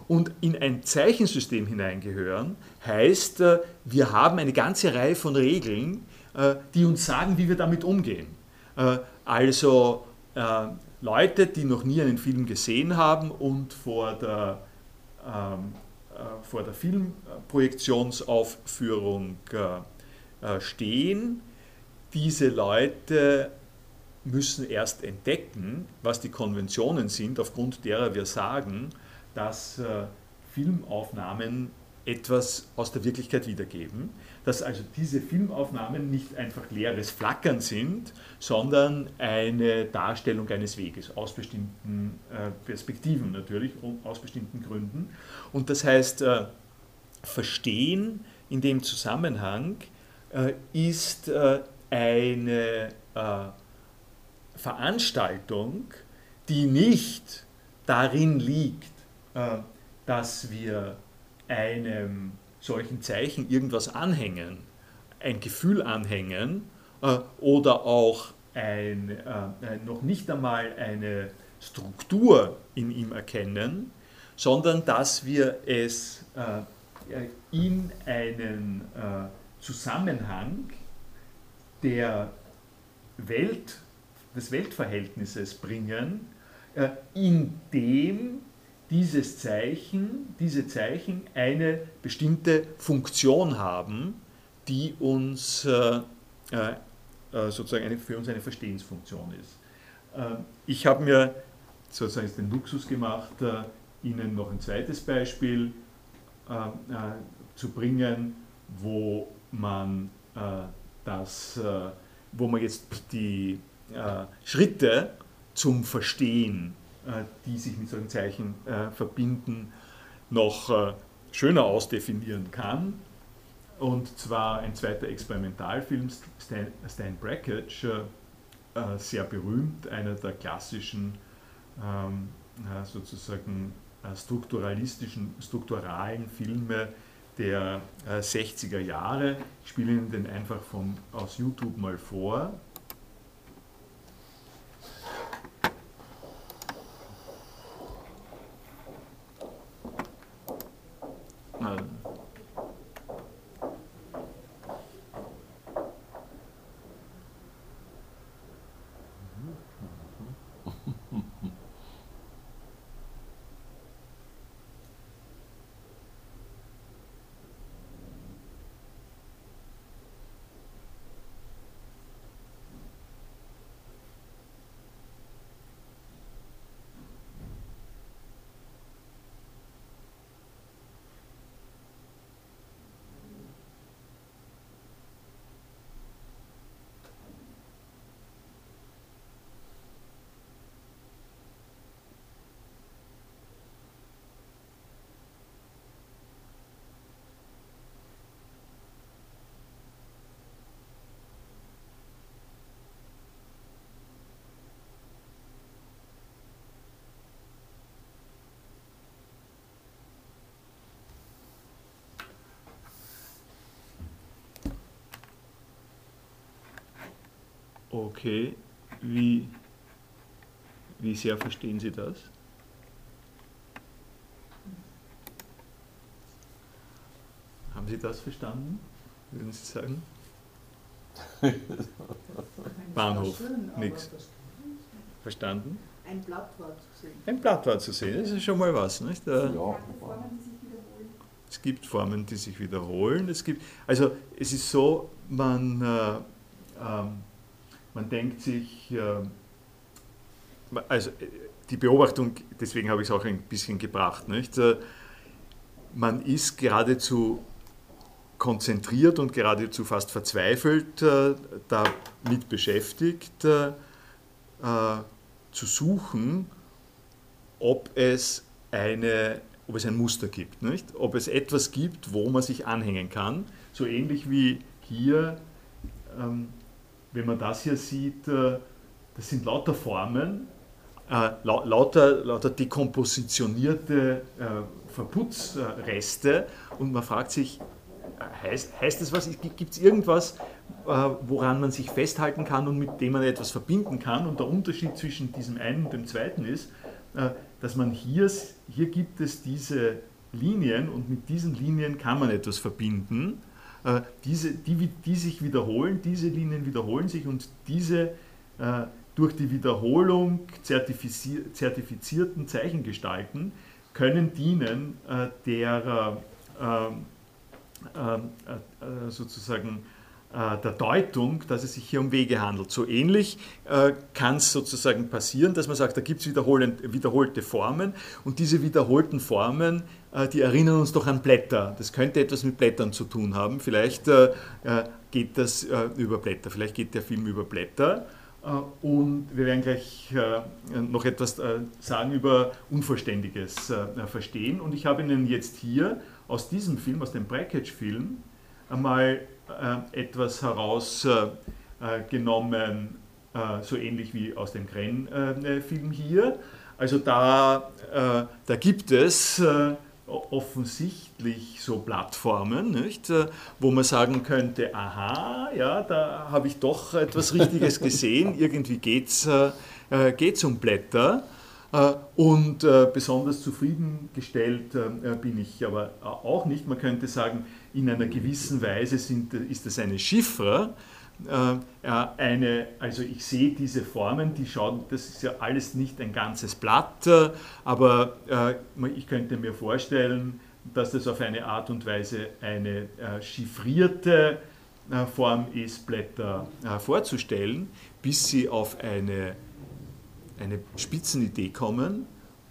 und in ein Zeichensystem hineingehören, heißt, äh, wir haben eine ganze Reihe von Regeln, äh, die uns sagen, wie wir damit umgehen. Äh, also Leute, die noch nie einen Film gesehen haben und vor der, ähm, vor der Filmprojektionsaufführung stehen, diese Leute müssen erst entdecken, was die Konventionen sind, aufgrund derer wir sagen, dass äh, Filmaufnahmen etwas aus der Wirklichkeit wiedergeben, dass also diese Filmaufnahmen nicht einfach leeres Flackern sind, sondern eine Darstellung eines Weges aus bestimmten äh, Perspektiven natürlich und aus bestimmten Gründen. Und das heißt, äh, Verstehen in dem Zusammenhang ist eine Veranstaltung, die nicht darin liegt, äh, dass wir einem solchen Zeichen irgendwas anhängen, ein Gefühl anhängen äh, oder auch ein, äh, noch nicht einmal eine Struktur in ihm erkennen, sondern dass wir es äh, in einen äh, Zusammenhang der Welt, des Weltverhältnisses bringen, äh, in dem dieses Zeichen, diese Zeichen eine bestimmte Funktion haben, die uns äh, äh, sozusagen eine, für uns eine Verstehensfunktion ist. Ich habe mir sozusagen den Luxus gemacht, Ihnen noch ein zweites Beispiel zu bringen, wo man das, wo man jetzt die Schritte zum Verstehen äh, die sich mit solchen Zeichen äh, verbinden, noch äh, schöner ausdefinieren kann. Und zwar ein zweiter Experimentalfilm, Stan, Stan Brakhage, sehr berühmt, einer der klassischen ähm, sozusagen strukturalistischen, strukturalen Filme der 60er Jahre. Ich spiele Ihnen den einfach von, aus YouTube mal vor. Okay, wie, wie sehr verstehen Sie das? Haben Sie das verstanden, würden Sie sagen? Bahnhof, nichts. Verstanden? Ein Blattwort zu sehen. Ein Blattwort zu sehen, das ist schon mal was. Nicht? Ja. Es gibt Formen, die sich wiederholen. Es gibt, also es ist so, man äh, ähm, man denkt sich, äh, also die Beobachtung, deswegen habe ich es auch ein bisschen gebracht, nicht? Äh, man ist geradezu konzentriert und geradezu fast verzweifelt äh, damit beschäftigt, zu suchen, ob es, eine, ob es ein Muster gibt, nicht? ob es etwas gibt, wo man sich anhängen kann, so ähnlich wie hier ähm, wenn man das hier sieht, äh, das sind lauter Formen, äh, lauter, lauter dekompositionierte äh, Verputzreste und man fragt sich, heißt, heißt das was? Gibt es irgendwas, woran man sich festhalten kann und mit dem man etwas verbinden kann? Und der Unterschied zwischen diesem einen und dem zweiten ist, dass man hier, hier gibt es diese Linien und mit diesen Linien kann man etwas verbinden. Äh, diese, die, die sich wiederholen, diese Linien wiederholen sich und diese äh, durch die Wiederholung zertifizierten Zeichengestalten können dienen äh, der sozusagen der Deutung, dass es sich hier um Wege handelt. So ähnlich kann es sozusagen passieren, dass man sagt, da gibt es wiederholte Formen und diese wiederholten Formen äh, die erinnern uns doch an Blätter. Das könnte etwas mit Blättern zu tun haben. Vielleicht äh, äh, geht das über Blätter, vielleicht geht der Film über Blätter. Und wir werden gleich noch etwas sagen über unvollständiges Verstehen. Und ich habe Ihnen jetzt hier aus diesem Film, aus dem Brackage-Film, einmal etwas herausgenommen, so ähnlich wie aus dem Gren-Film hier. Also da, da gibt es offensichtlich so Plattformen, nicht, wo man sagen könnte, aha, ja, da habe ich doch etwas Richtiges gesehen, irgendwie geht es äh, geht's um Blätter. Äh, und äh, besonders zufriedengestellt äh, bin ich aber auch nicht. Man könnte sagen, in einer gewissen Weise sind, ist das eine Chiffre. Eine, also ich sehe diese Formen, die schauen, das ist ja alles nicht ein ganzes Blatt, aber ich könnte mir vorstellen, dass das auf eine Art und Weise eine chiffrierte Form ist, Blätter vorzustellen, bis sie auf eine eine Spitzenidee kommen.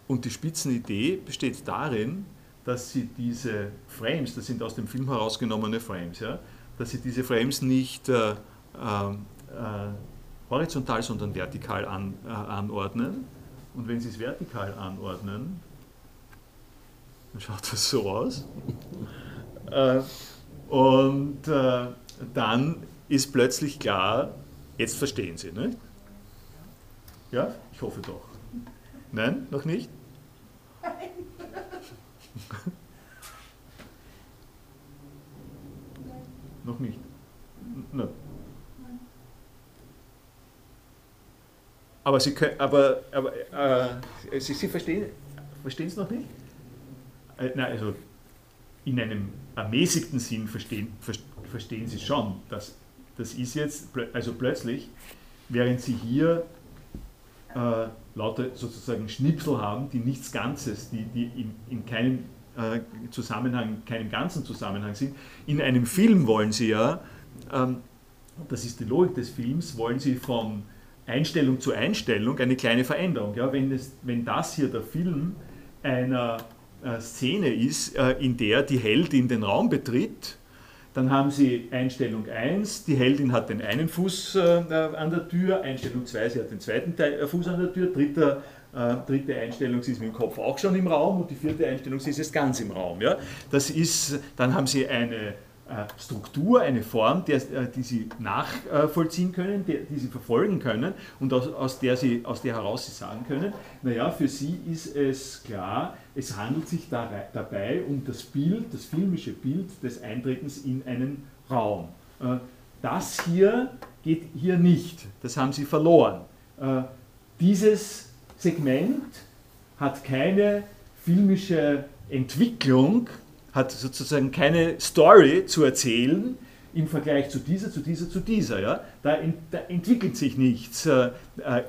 Und die Spitzenidee besteht darin, dass sie diese Frames, das sind aus dem Film herausgenommene Frames, ja, dass sie diese Frames nicht äh, äh, horizontal, sondern vertikal an, äh, anordnen. Und wenn sie es vertikal anordnen, dann schaut das so aus. Äh, und äh, dann ist plötzlich klar, jetzt verstehen Sie. Nicht? Ja, ich hoffe doch. Nein, noch nicht? Noch nicht. Nein. Aber Sie können, aber, aber äh, Sie, Sie verstehen, verstehen es noch nicht? Äh, nein, also in einem ermäßigten Sinn verstehen, verstehen Sie schon, dass das ist jetzt, also plötzlich, während Sie hier äh, lauter sozusagen Schnipsel haben, die nichts Ganzes, die, die in, in keinem äh, Zusammenhang, keinem ganzen Zusammenhang sind. In einem Film wollen sie ja, ähm, das ist die Logik des Films, wollen sie von Einstellung zu Einstellung eine kleine Veränderung. Ja, wenn, es, wenn das hier der Film einer äh, Szene ist, äh, in der die Heldin den Raum betritt, dann haben Sie Einstellung 1, die Heldin hat den einen Fuß äh, an der Tür, Einstellung 2, sie hat den zweiten Teil, äh, Fuß an der Tür, dritter, äh, dritte Einstellung, sie ist mit dem Kopf auch schon im Raum und die vierte Einstellung, sie ist jetzt ganz im Raum. Ja? Das ist, dann haben Sie eine Struktur, eine Form, der, äh, die Sie nachvollziehen können, die, die Sie verfolgen können und aus, aus, der Sie, aus der heraus Sie sagen können, naja, für Sie ist es klar, es handelt sich dabei um das Bild, das filmische Bild des Eintretens in einen Raum. Äh, das hier geht hier nicht, das haben Sie verloren. Dieses Segment hat keine filmische Entwicklung, hat sozusagen keine Story zu erzählen im Vergleich zu dieser, zu dieser, zu dieser. Ja? Da, in, da entwickelt sich nichts äh,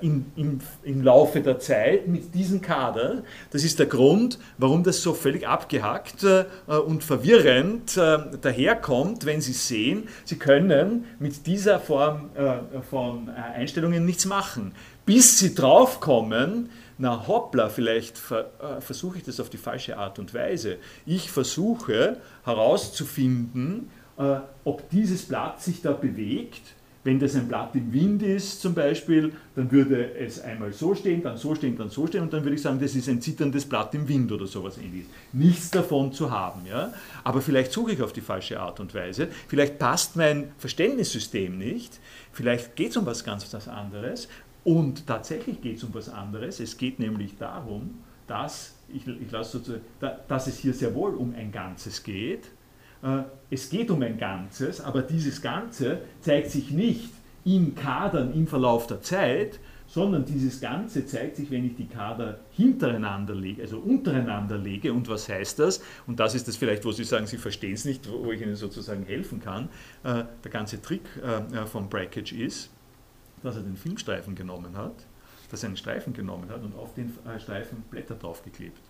in, im, im Laufe der Zeit mit diesem Kader. Das ist der Grund, warum das so völlig abgehackt äh, und verwirrend äh, daherkommt, wenn Sie sehen, Sie können mit dieser Form äh, von äh, Einstellungen nichts machen. Bis Sie draufkommen, na hoppla, vielleicht ver, äh, versuche ich das auf die falsche Art und Weise. Ich versuche herauszufinden, äh, ob dieses Blatt sich da bewegt. Wenn das ein Blatt im Wind ist zum Beispiel, dann würde es einmal so stehen, dann so stehen, dann so stehen und dann würde ich sagen, das ist ein zitterndes Blatt im Wind oder sowas ähnliches. Nichts davon zu haben. Ja? Aber vielleicht suche ich auf die falsche Art und Weise, vielleicht passt mein Verständnissystem nicht, vielleicht geht es um was ganz was anderes und tatsächlich geht es um was anderes. Es geht nämlich darum, dass, ich, ich lasse sozusagen, dass es hier sehr wohl um ein Ganzes geht. Äh, es geht um ein Ganzes, aber dieses Ganze zeigt sich nicht in Kadern im Verlauf der Zeit, sondern dieses Ganze zeigt sich, wenn ich die Kader hintereinander lege, also untereinander lege. Und was heißt das? Und das ist das vielleicht, wo Sie sagen, Sie verstehen es nicht, wo ich Ihnen sozusagen helfen kann. Äh, der ganze Trick äh, vom Brackage ist, dass er den Filmstreifen genommen hat, dass er einen Streifen genommen hat und auf den äh, Streifen Blätter draufgeklebt.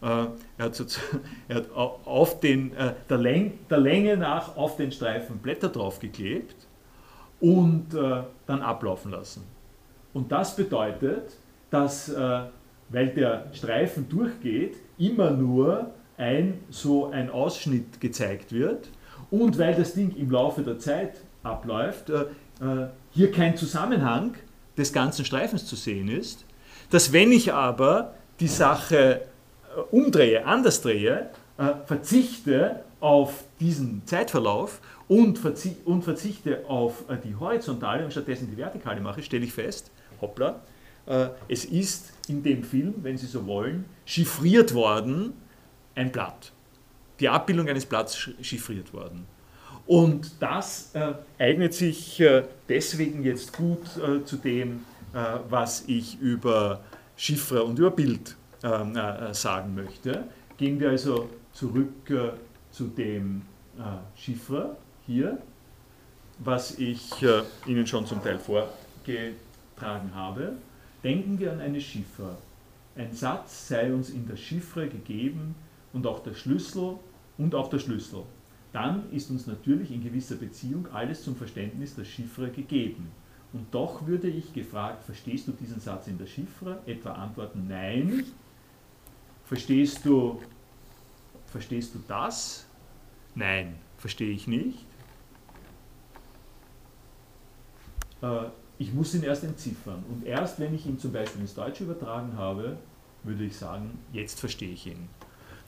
Äh, er hat, er hat auf den, äh, der, Läng, der, Länge nach auf den Streifen Blätter draufgeklebt und dann ablaufen lassen. Und das bedeutet, dass, weil der Streifen durchgeht, immer nur ein so ein Ausschnitt gezeigt wird und weil das Ding im Laufe der Zeit abläuft, hier kein Zusammenhang des ganzen Streifens zu sehen ist, dass wenn ich aber die Sache äh, umdrehe, anders drehe, äh, verzichte auf diesen Zeitverlauf und, verzichte auf äh, die horizontale und stattdessen die vertikale mache, stelle ich fest, hoppla, es ist in dem Film, wenn Sie so wollen, chiffriert worden ein Blatt. Die Abbildung eines Blatts chiffriert worden. Und das äh, eignet sich äh, deswegen jetzt gut äh, zu dem, äh, was ich über Chiffre und über Bild ähm, äh, sagen möchte. Gehen wir also zurück äh, zu dem Chiffre hier, was ich Ihnen schon zum Teil vorgetragen habe. Denken wir an eine Chiffre. Ein Satz sei uns in der Chiffre gegeben und auch der Schlüssel und auch der Schlüssel. Dann ist uns natürlich in gewisser Beziehung alles zum Verständnis der Chiffre gegeben. Und doch würde ich gefragt, verstehst du diesen Satz in der Chiffre? Etwa antworten Nein. Verstehst du, verstehst du das? Nein, verstehe ich nicht. Äh, ich muss ihn erst entziffern. Und erst wenn ich ihn zum Beispiel ins Deutsche übertragen habe, würde ich sagen, jetzt verstehe ich ihn.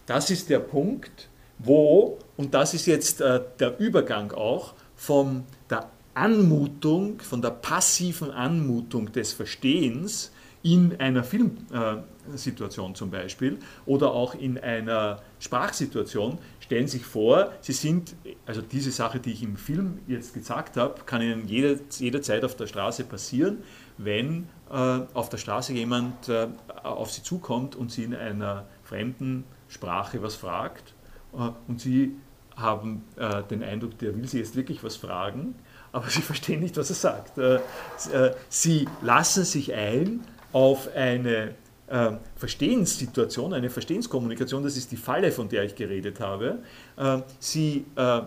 Das ist der Punkt, wo, und das ist jetzt äh, der Übergang auch von der Anmutung, von der passiven Anmutung des Verstehens in einer Filmsituation äh, zum Beispiel oder auch in einer Sprachsituation, stellen sich vor, Sie sind, also diese Sache, die ich im Film jetzt gesagt habe, kann Ihnen jede, jederzeit auf der Straße passieren, wenn äh, auf der Straße jemand äh, auf Sie zukommt und Sie in einer fremden Sprache was fragt und Sie haben äh, den Eindruck, der will Sie jetzt wirklich was fragen, aber Sie verstehen nicht, was er sagt. Äh, äh, Sie lassen sich ein auf eine äh, Verstehenssituation, eine Verstehenskommunikation, das ist die Falle, von der ich geredet habe. Äh, sie äh,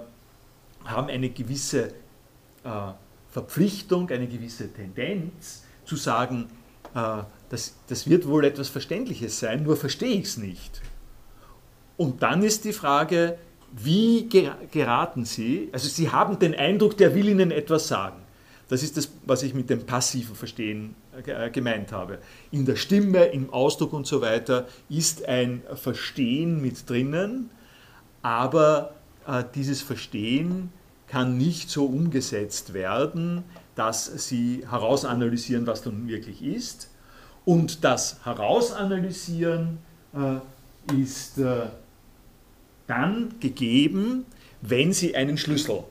haben eine gewisse äh, Verpflichtung, eine gewisse Tendenz zu sagen, äh, das, das wird wohl etwas Verständliches sein, nur verstehe ich es nicht. Und dann ist die Frage, wie geraten Sie, also Sie haben den Eindruck, der will Ihnen etwas sagen. Das ist das, was ich mit dem passiven Verstehen äh, gemeint habe. In der Stimme, im Ausdruck und so weiter ist ein Verstehen mit drinnen, aber äh, dieses Verstehen kann nicht so umgesetzt werden, dass Sie herausanalysieren, was nun wirklich ist. Und das Herausanalysieren äh, ist äh, dann gegeben, wenn Sie einen Schlüssel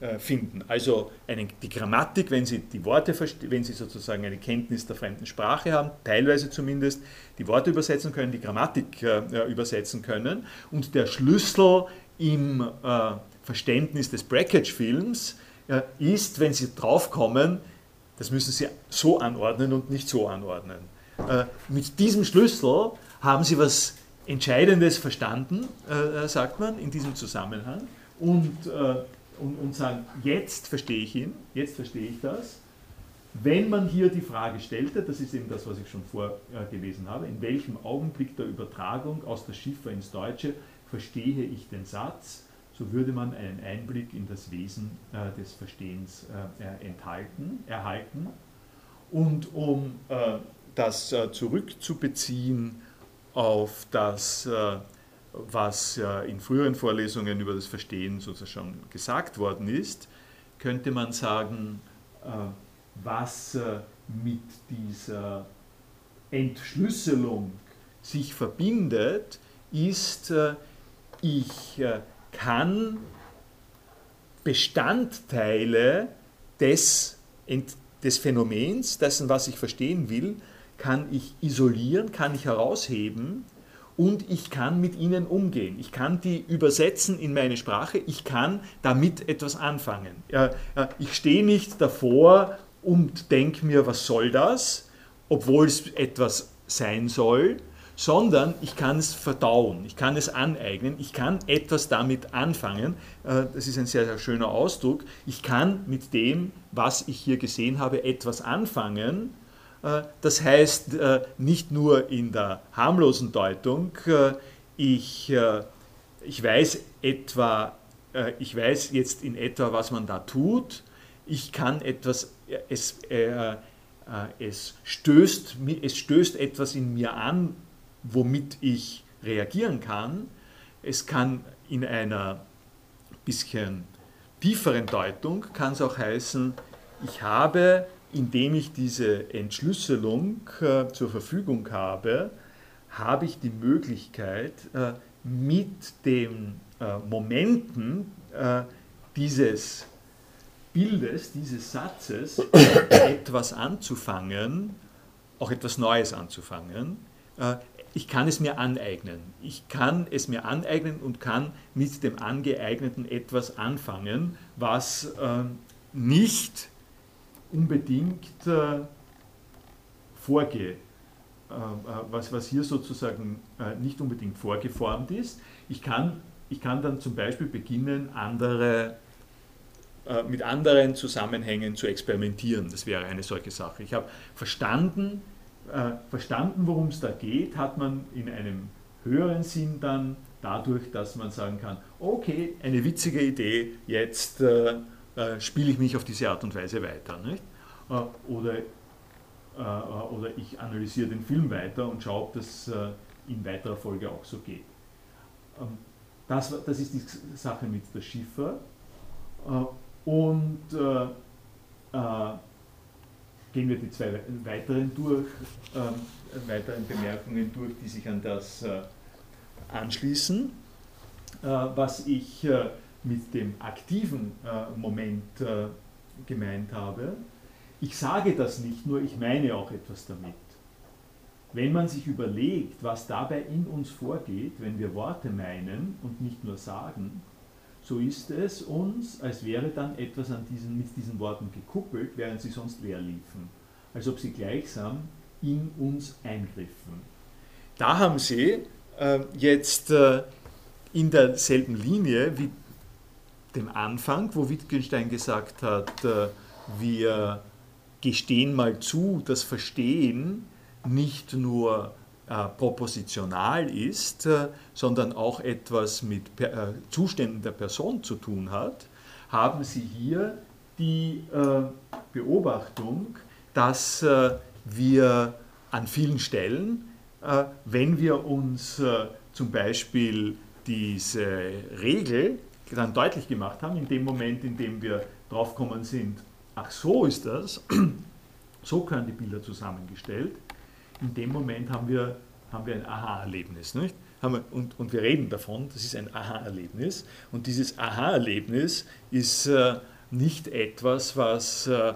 äh, finden. Also eine, die Grammatik, wenn Sie die Worte wenn Sie sozusagen eine Kenntnis der fremden Sprache haben, teilweise zumindest, die Worte übersetzen können, die Grammatik äh, übersetzen können. Und der Schlüssel im äh, Verständnis des Brackage-Films äh, ist, wenn Sie draufkommen, das müssen Sie so anordnen und nicht so anordnen. Äh, mit diesem Schlüssel haben Sie was Entscheidendes verstanden, äh, sagt man in diesem Zusammenhang. Und und, und sagen, jetzt verstehe ich ihn, jetzt verstehe ich das. Wenn man hier die Frage stellte, das ist eben das, was ich schon vorgelesen habe, in welchem Augenblick der Übertragung aus der Schiffer ins Deutsche verstehe ich den Satz, so würde man einen Einblick in das Wesen äh, des Verstehens äh, enthalten, erhalten. Und um äh, das äh, zurückzubeziehen auf das äh, was ja in früheren Vorlesungen über das Verstehen sozusagen gesagt worden ist, könnte man sagen, äh, was äh, mit dieser Entschlüsselung sich verbindet, ist, äh, ich kann Bestandteile des, des Phänomens, dessen, was ich verstehen will, kann ich isolieren, kann ich herausheben und ich kann mit ihnen umgehen. Ich kann die übersetzen in meine Sprache, ich kann damit etwas anfangen. Ich stehe nicht davor und denke mir, was soll das, obwohl es etwas sein soll, sondern ich kann es verdauen, ich kann es aneignen, ich kann etwas damit anfangen. Äh, das ist ein sehr, sehr schöner Ausdruck. Ich kann mit dem, was ich hier gesehen habe, etwas anfangen das heißt äh, nicht nur in der harmlosen Deutung, äh, ich, ich weiß etwa, ich weiß jetzt in etwa, was man da tut, ich kann etwas, es, es, stößt, es stößt etwas in mir an, womit ich reagieren kann. Es kann in einer bisschen tieferen Deutung, kann es auch heißen, ich habe indem ich diese Entschlüsselung äh, zur Verfügung habe, habe ich die Möglichkeit, äh, mit den Momenten dieses Bildes, dieses Satzes etwas anzufangen, auch etwas Neues anzufangen. Ich kann es mir aneignen. Ich kann es mir aneignen und kann mit dem Angeeigneten etwas anfangen, was nicht unbedingt vorge äh, äh, was, was hier sozusagen äh, nicht unbedingt vorgeformt ist. Ich kann, ich kann dann zum Beispiel beginnen, andere, mit anderen Zusammenhängen zu experimentieren. Das wäre eine solche Sache. Ich habe verstanden, verstanden worum es da geht, hat man in einem höheren Sinn dann dadurch, dass man sagen kann, okay, eine witzige Idee, jetzt äh, spiele ich mich auf diese Art und Weise weiter. Nicht? oder äh, oder ich analysiere den Film weiter und schaue, ob das äh, in weiterer Folge auch so geht. Ähm, das, das ist die Sache mit der Schiffer. Äh, und gehen wir die zwei weiteren durch, weiteren Bemerkungen durch, die sich an das anschließen. was ich mit dem aktiven Moment gemeint habe, ich sage das nicht nur, ich meine auch etwas damit. Wenn man sich überlegt, was dabei in uns vorgeht, wenn wir Worte meinen und nicht nur sagen, so ist es uns, als wäre dann etwas an diesen, mit diesen Worten gekuppelt, während sie sonst leer liefen. Als ob sie gleichsam in uns eingriffen. Da haben Sie äh, jetzt äh, in derselben Linie wie dem Anfang, wo Wittgenstein gesagt hat, äh, wir gestehen mal zu, dass Verstehen nicht nur äh, propositional ist, äh, sondern auch etwas mit Zuständen der Person zu tun hat, haben Sie hier die Beobachtung, dass wir an vielen Stellen, wenn wir uns zum Beispiel diese Regel dann deutlich gemacht haben, in dem Moment, in dem wir draufgekommen sind, ach so ist das, so können die Bilder zusammengestellt. In dem Moment haben wir, haben wir ein Aha-Erlebnis. Und, und wir reden davon, das ist ein Aha-Erlebnis. Und dieses Aha-Erlebnis ist äh, nicht etwas, was, äh,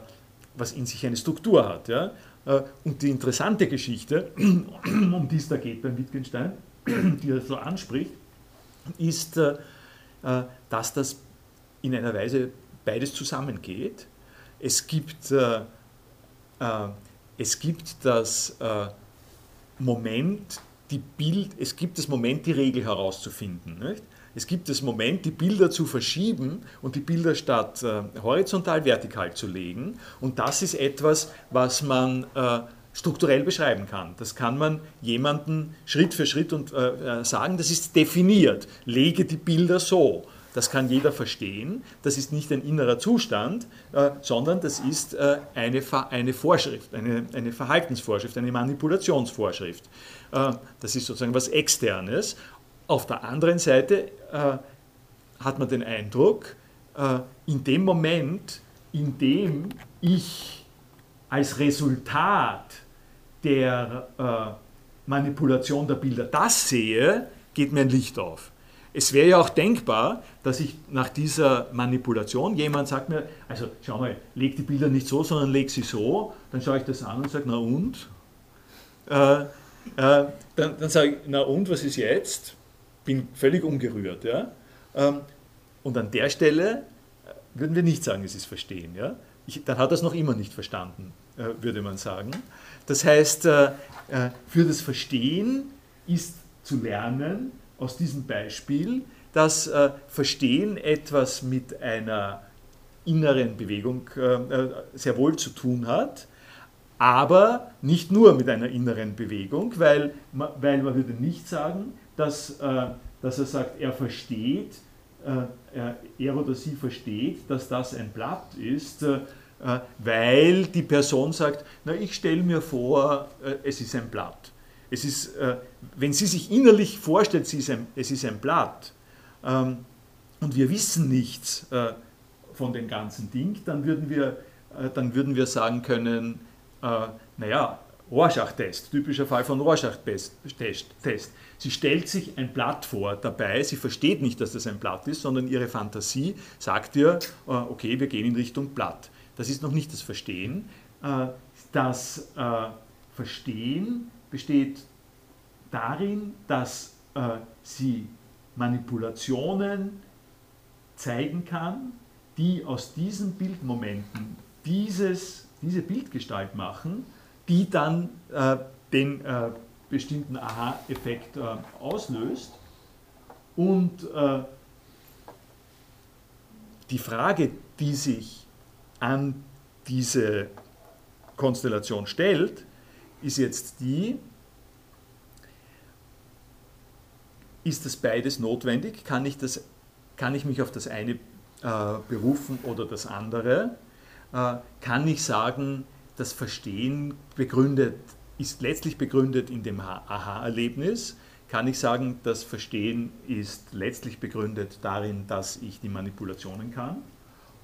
was in sich eine Struktur hat. Ja? Äh, und die interessante Geschichte, um die es da geht beim Wittgenstein, die er so anspricht, ist, äh, dass das in einer Weise beides zusammengeht es gibt, äh, äh, es gibt das äh, Moment, die Bild, es gibt das Moment, die Regel herauszufinden. Nicht? Es gibt das Moment, die Bilder zu verschieben und die Bilder statt äh, horizontal vertikal zu legen. Und das ist etwas, was man äh, strukturell beschreiben kann. Das kann man jemandem Schritt für Schritt und, äh, sagen, das ist definiert. Lege die Bilder so. Das kann jeder verstehen. Das ist nicht ein innerer Zustand, äh, sondern das ist äh, eine, eine Vorschrift, eine, eine Verhaltensvorschrift, eine Manipulationsvorschrift. Äh, das ist sozusagen was Externes. Auf der anderen Seite äh, hat man den Eindruck, äh, in dem Moment, in dem ich als Resultat der äh, Manipulation der Bilder das sehe, geht mir ein Licht auf. Es wäre ja auch denkbar, dass ich nach dieser Manipulation, jemand sagt mir, also schau mal, leg die Bilder nicht so, sondern leg sie so, dann schaue ich das an und sage, na und? Äh, äh, dann, dann sage ich, na und, was ist jetzt? Bin völlig umgerührt. Ja? Ähm, und an der Stelle äh, würden wir nicht sagen, es ist Verstehen. Ja? Ich, dann hat er es noch immer nicht verstanden, äh, würde man sagen. Das heißt, äh, äh, für das Verstehen ist zu lernen, aus diesem Beispiel, dass äh, Verstehen etwas mit einer inneren Bewegung sehr wohl zu tun hat, aber nicht nur mit einer inneren Bewegung, weil, weil man würde nicht sagen, dass, dass er sagt, er versteht, er oder sie versteht, dass das ein Blatt ist, weil die Person sagt, na ich stelle mir vor, es ist ein Blatt. Es ist, äh, wenn sie sich innerlich vorstellt, es ist ein, es ist ein Blatt ähm, und wir wissen nichts äh, von dem ganzen Ding, dann würden wir, äh, dann würden wir sagen können, naja, Rorschach-Test, typischer Fall von Rorschach-Test. Sie stellt sich ein Blatt vor dabei, sie versteht nicht, dass das ein Blatt ist, sondern ihre Fantasie sagt ihr, äh, okay, wir gehen in Richtung Blatt. Das ist noch nicht das Verstehen. Äh, das äh, Verstehen besteht darin, dass sie Manipulationen zeigen kann, die aus diesen Bildmomenten dieses, diese Bildgestalt machen, die dann äh, den äh, bestimmten Aha-Effekt äh, auslöst. Und äh, die Frage, die sich an diese Konstellation stellt, ist jetzt die, ist das beides notwendig? Kann ich, das, kann ich mich auf das eine äh, berufen oder das andere? Äh, kann ich sagen, das Verstehen begründet, ist letztlich begründet in dem Aha-Erlebnis, kann ich sagen, das Verstehen ist letztlich begründet darin, dass ich die Manipulationen kann.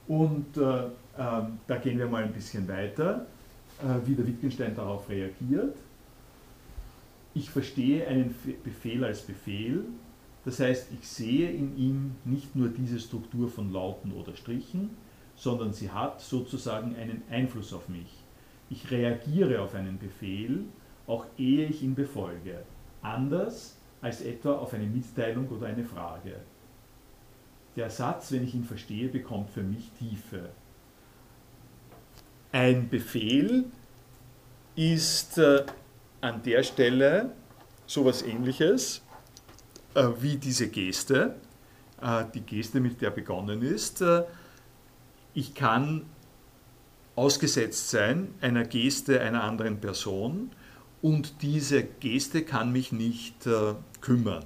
Und äh, äh, da gehen wir mal ein bisschen weiter, äh, wie der Wittgenstein darauf reagiert. Ich verstehe einen Befehl als Befehl, das heißt, ich sehe in ihm nicht nur diese Struktur von Lauten oder Strichen, sondern sie hat sozusagen einen Einfluss auf mich. Ich reagiere auf einen Befehl, auch ehe ich ihn befolge, anders als etwa auf eine Mitteilung oder eine Frage. Der Satz, wenn ich ihn verstehe, bekommt für mich Tiefe. Ein Befehl ist äh, an der Stelle sowas ähnliches äh, wie diese Geste, äh, die Geste, mit der begonnen ist. Äh, ich kann ausgesetzt sein einer Geste einer anderen Person und diese Geste kann mich nicht äh, kümmern.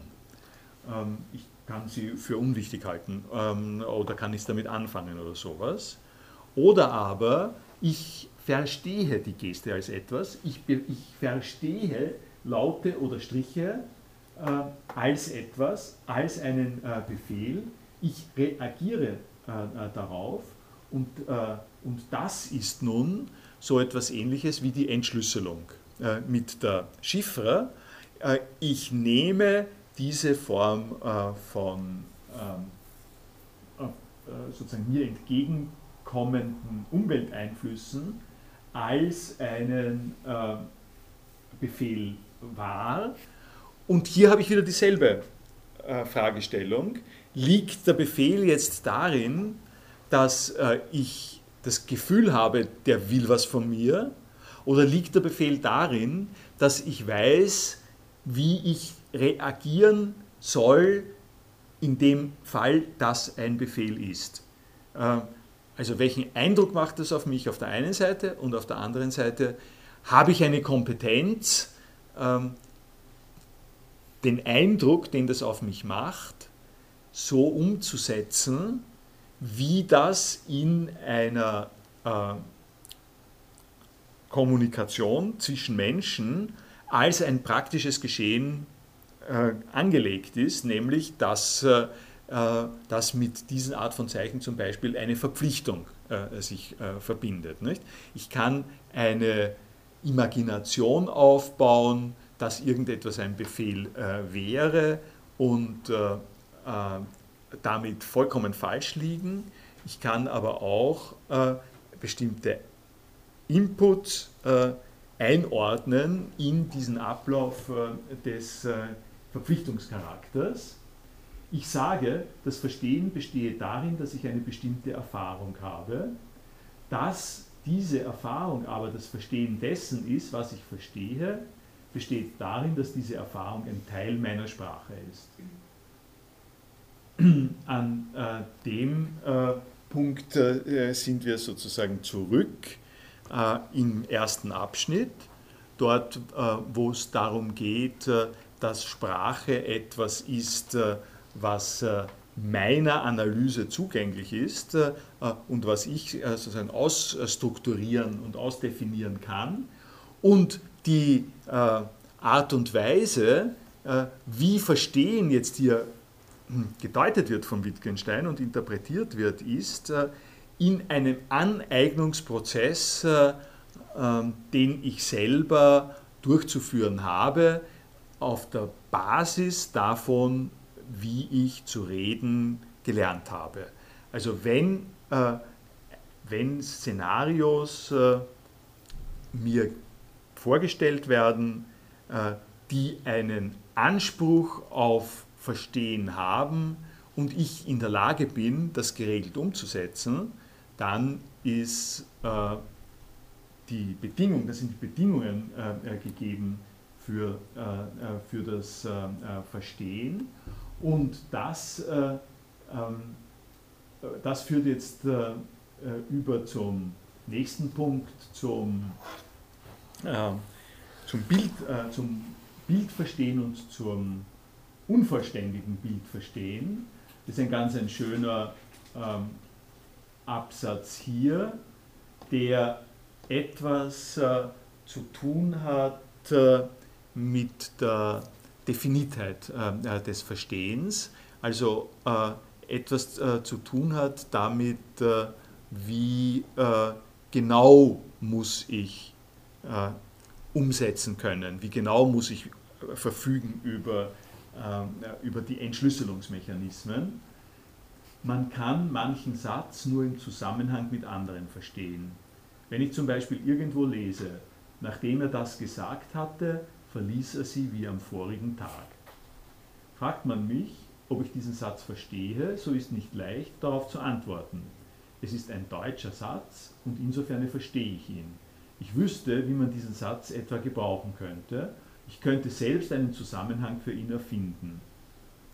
Ähm, ich kann sie für unwichtig halten ähm, oder kann nichts damit anfangen oder sowas. Oder aber ich verstehe die Geste als etwas, ich, ich verstehe Laute oder Striche äh, als etwas, als einen äh, Befehl, ich reagiere äh, äh, darauf. Und, äh, und das ist nun so etwas Ähnliches wie die Entschlüsselung mit der Chiffre. Ich nehme diese Form von ähm, äh, äh, sozusagen mir entgegenkommenden Umwelteinflüssen als einen äh, Befehl wahr. Und hier habe ich wieder dieselbe Fragestellung. Liegt der Befehl jetzt darin, dass äh, ich das Gefühl habe, der will was von mir? Oder liegt der Befehl darin, dass ich weiß, wie ich reagieren soll in dem Fall, dass ein Befehl ist? Äh, also welchen Eindruck macht das auf mich auf der einen Seite und auf der anderen Seite habe ich eine Kompetenz, ähm, den Eindruck, den das auf mich macht, so umzusetzen, wie das in einer äh, Kommunikation zwischen Menschen als ein praktisches Geschehen äh, angelegt ist, nämlich dass, äh, dass mit diesen Art von Zeichen zum Beispiel eine Verpflichtung äh, sich äh, verbindet. Nicht? Ich kann eine Imagination aufbauen, dass irgendetwas ein Befehl wäre und damit vollkommen falsch liegen. Ich kann aber auch äh, bestimmte Inputs äh, einordnen in diesen Ablauf äh, des äh, Verpflichtungscharakters. Ich sage, das Verstehen bestehe darin, dass ich eine bestimmte Erfahrung habe, dass diese Erfahrung aber das Verstehen dessen ist, was ich verstehe, besteht darin, dass diese Erfahrung ein Teil meiner Sprache ist. An äh, dem äh, Punkt äh, sind wir sozusagen zurück äh, im ersten Abschnitt, dort, äh, wo es darum geht, äh, dass Sprache etwas ist, was meiner Analyse zugänglich ist und was ich sozusagen ausstrukturieren und ausdefinieren kann. Und die Art und Weise, wie verstehen jetzt hier gedeutet wird von Wittgenstein und interpretiert wird, ist äh, in einem Aneignungsprozess äh, ähm, den ich selber durchzuführen habe, auf der Basis davon, wie ich zu reden gelernt habe. Also wenn, äh, wenn Szenarios äh, mir vorgestellt werden, äh, die einen Anspruch auf Verstehen haben und ich in der Lage bin, das geregelt umzusetzen, dann ist äh, die Bedingung, das sind die Bedingungen äh, äh gegeben für, für das Verstehen. Und das, ähm, das führt jetzt über zum nächsten Punkt, zum, zum, Bild, zum Bildverstehen und zum unvollständigen Bildverstehen. Das ist ein ganz ein schöner ähm, Absatz hier, der etwas äh, zu tun hat äh, mit der Definitheit äh, des Verstehens, also äh, etwas äh, zu tun hat damit, äh, wie genau muss ich umsetzen können, wie genau muss ich verfügen über, über die Entschlüsselungsmechanismen. Man kann manchen Satz nur im Zusammenhang mit anderen verstehen. Wenn ich zum Beispiel irgendwo lese, nachdem er das gesagt hatte, verließ er sie wie am vorigen Tag. Fragt man mich, ob ich diesen Satz verstehe, so ist nicht leicht darauf zu antworten. Es ist ein deutscher Satz und insofern verstehe ich ihn. Ich wüsste, wie man diesen Satz etwa gebrauchen könnte. Ich könnte selbst einen Zusammenhang für ihn erfinden.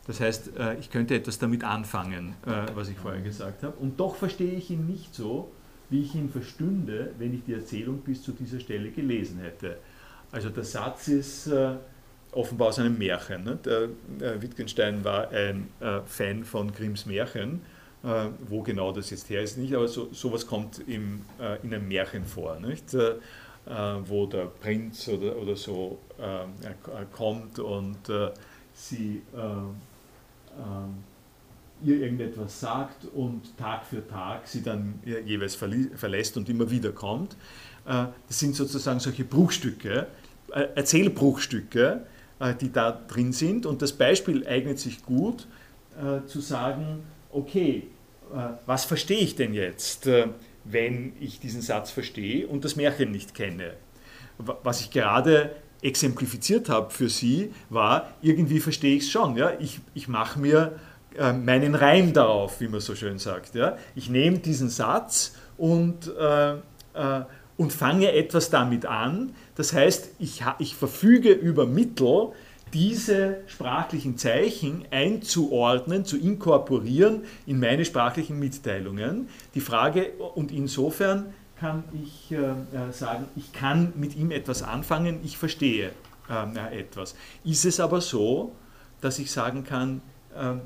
Das heißt, äh, ich könnte etwas damit anfangen, äh, was ich vorher gesagt habe. Und doch verstehe ich ihn nicht so, wie ich ihn verstünde, wenn ich die Erzählung bis zu dieser Stelle gelesen hätte. Also der Satz ist äh, offenbar aus einem Märchen. Ne? Der, äh, Wittgenstein war ein äh, Fan von Grimms Märchen. Äh, wo genau das jetzt her ist, nicht, aber so, sowas kommt im, äh, in einem Märchen vor, nicht? Äh, wo der Prinz oder, oder so kommt und sie ihr irgendetwas sagt und Tag für Tag sie dann jeweils verlässt und immer wieder kommt. Das sind sozusagen solche Bruchstücke, Erzählbruchstücke, äh, die da drin sind. Und das Beispiel eignet sich gut zu sagen, okay, was verstehe ich denn jetzt, wenn ich diesen Satz verstehe und das Märchen nicht kenne? Was ich gerade exemplifiziert habe für Sie, war, irgendwie verstehe ich es schon. Ja? Ich, ich mache mir äh, meinen Reim darauf, wie man so schön sagt. Ja? Ich nehme diesen Satz und, äh, äh, und fange etwas damit an. Das heißt, ich, ich verfüge über Mittel, diese sprachlichen Zeichen einzuordnen, zu inkorporieren in meine sprachlichen Mitteilungen. Die Frage, und insofern kann ich äh, äh sagen, ich kann mit ihm etwas anfangen, ich verstehe äh, etwas. Ist es aber so, dass ich sagen kann, ähm,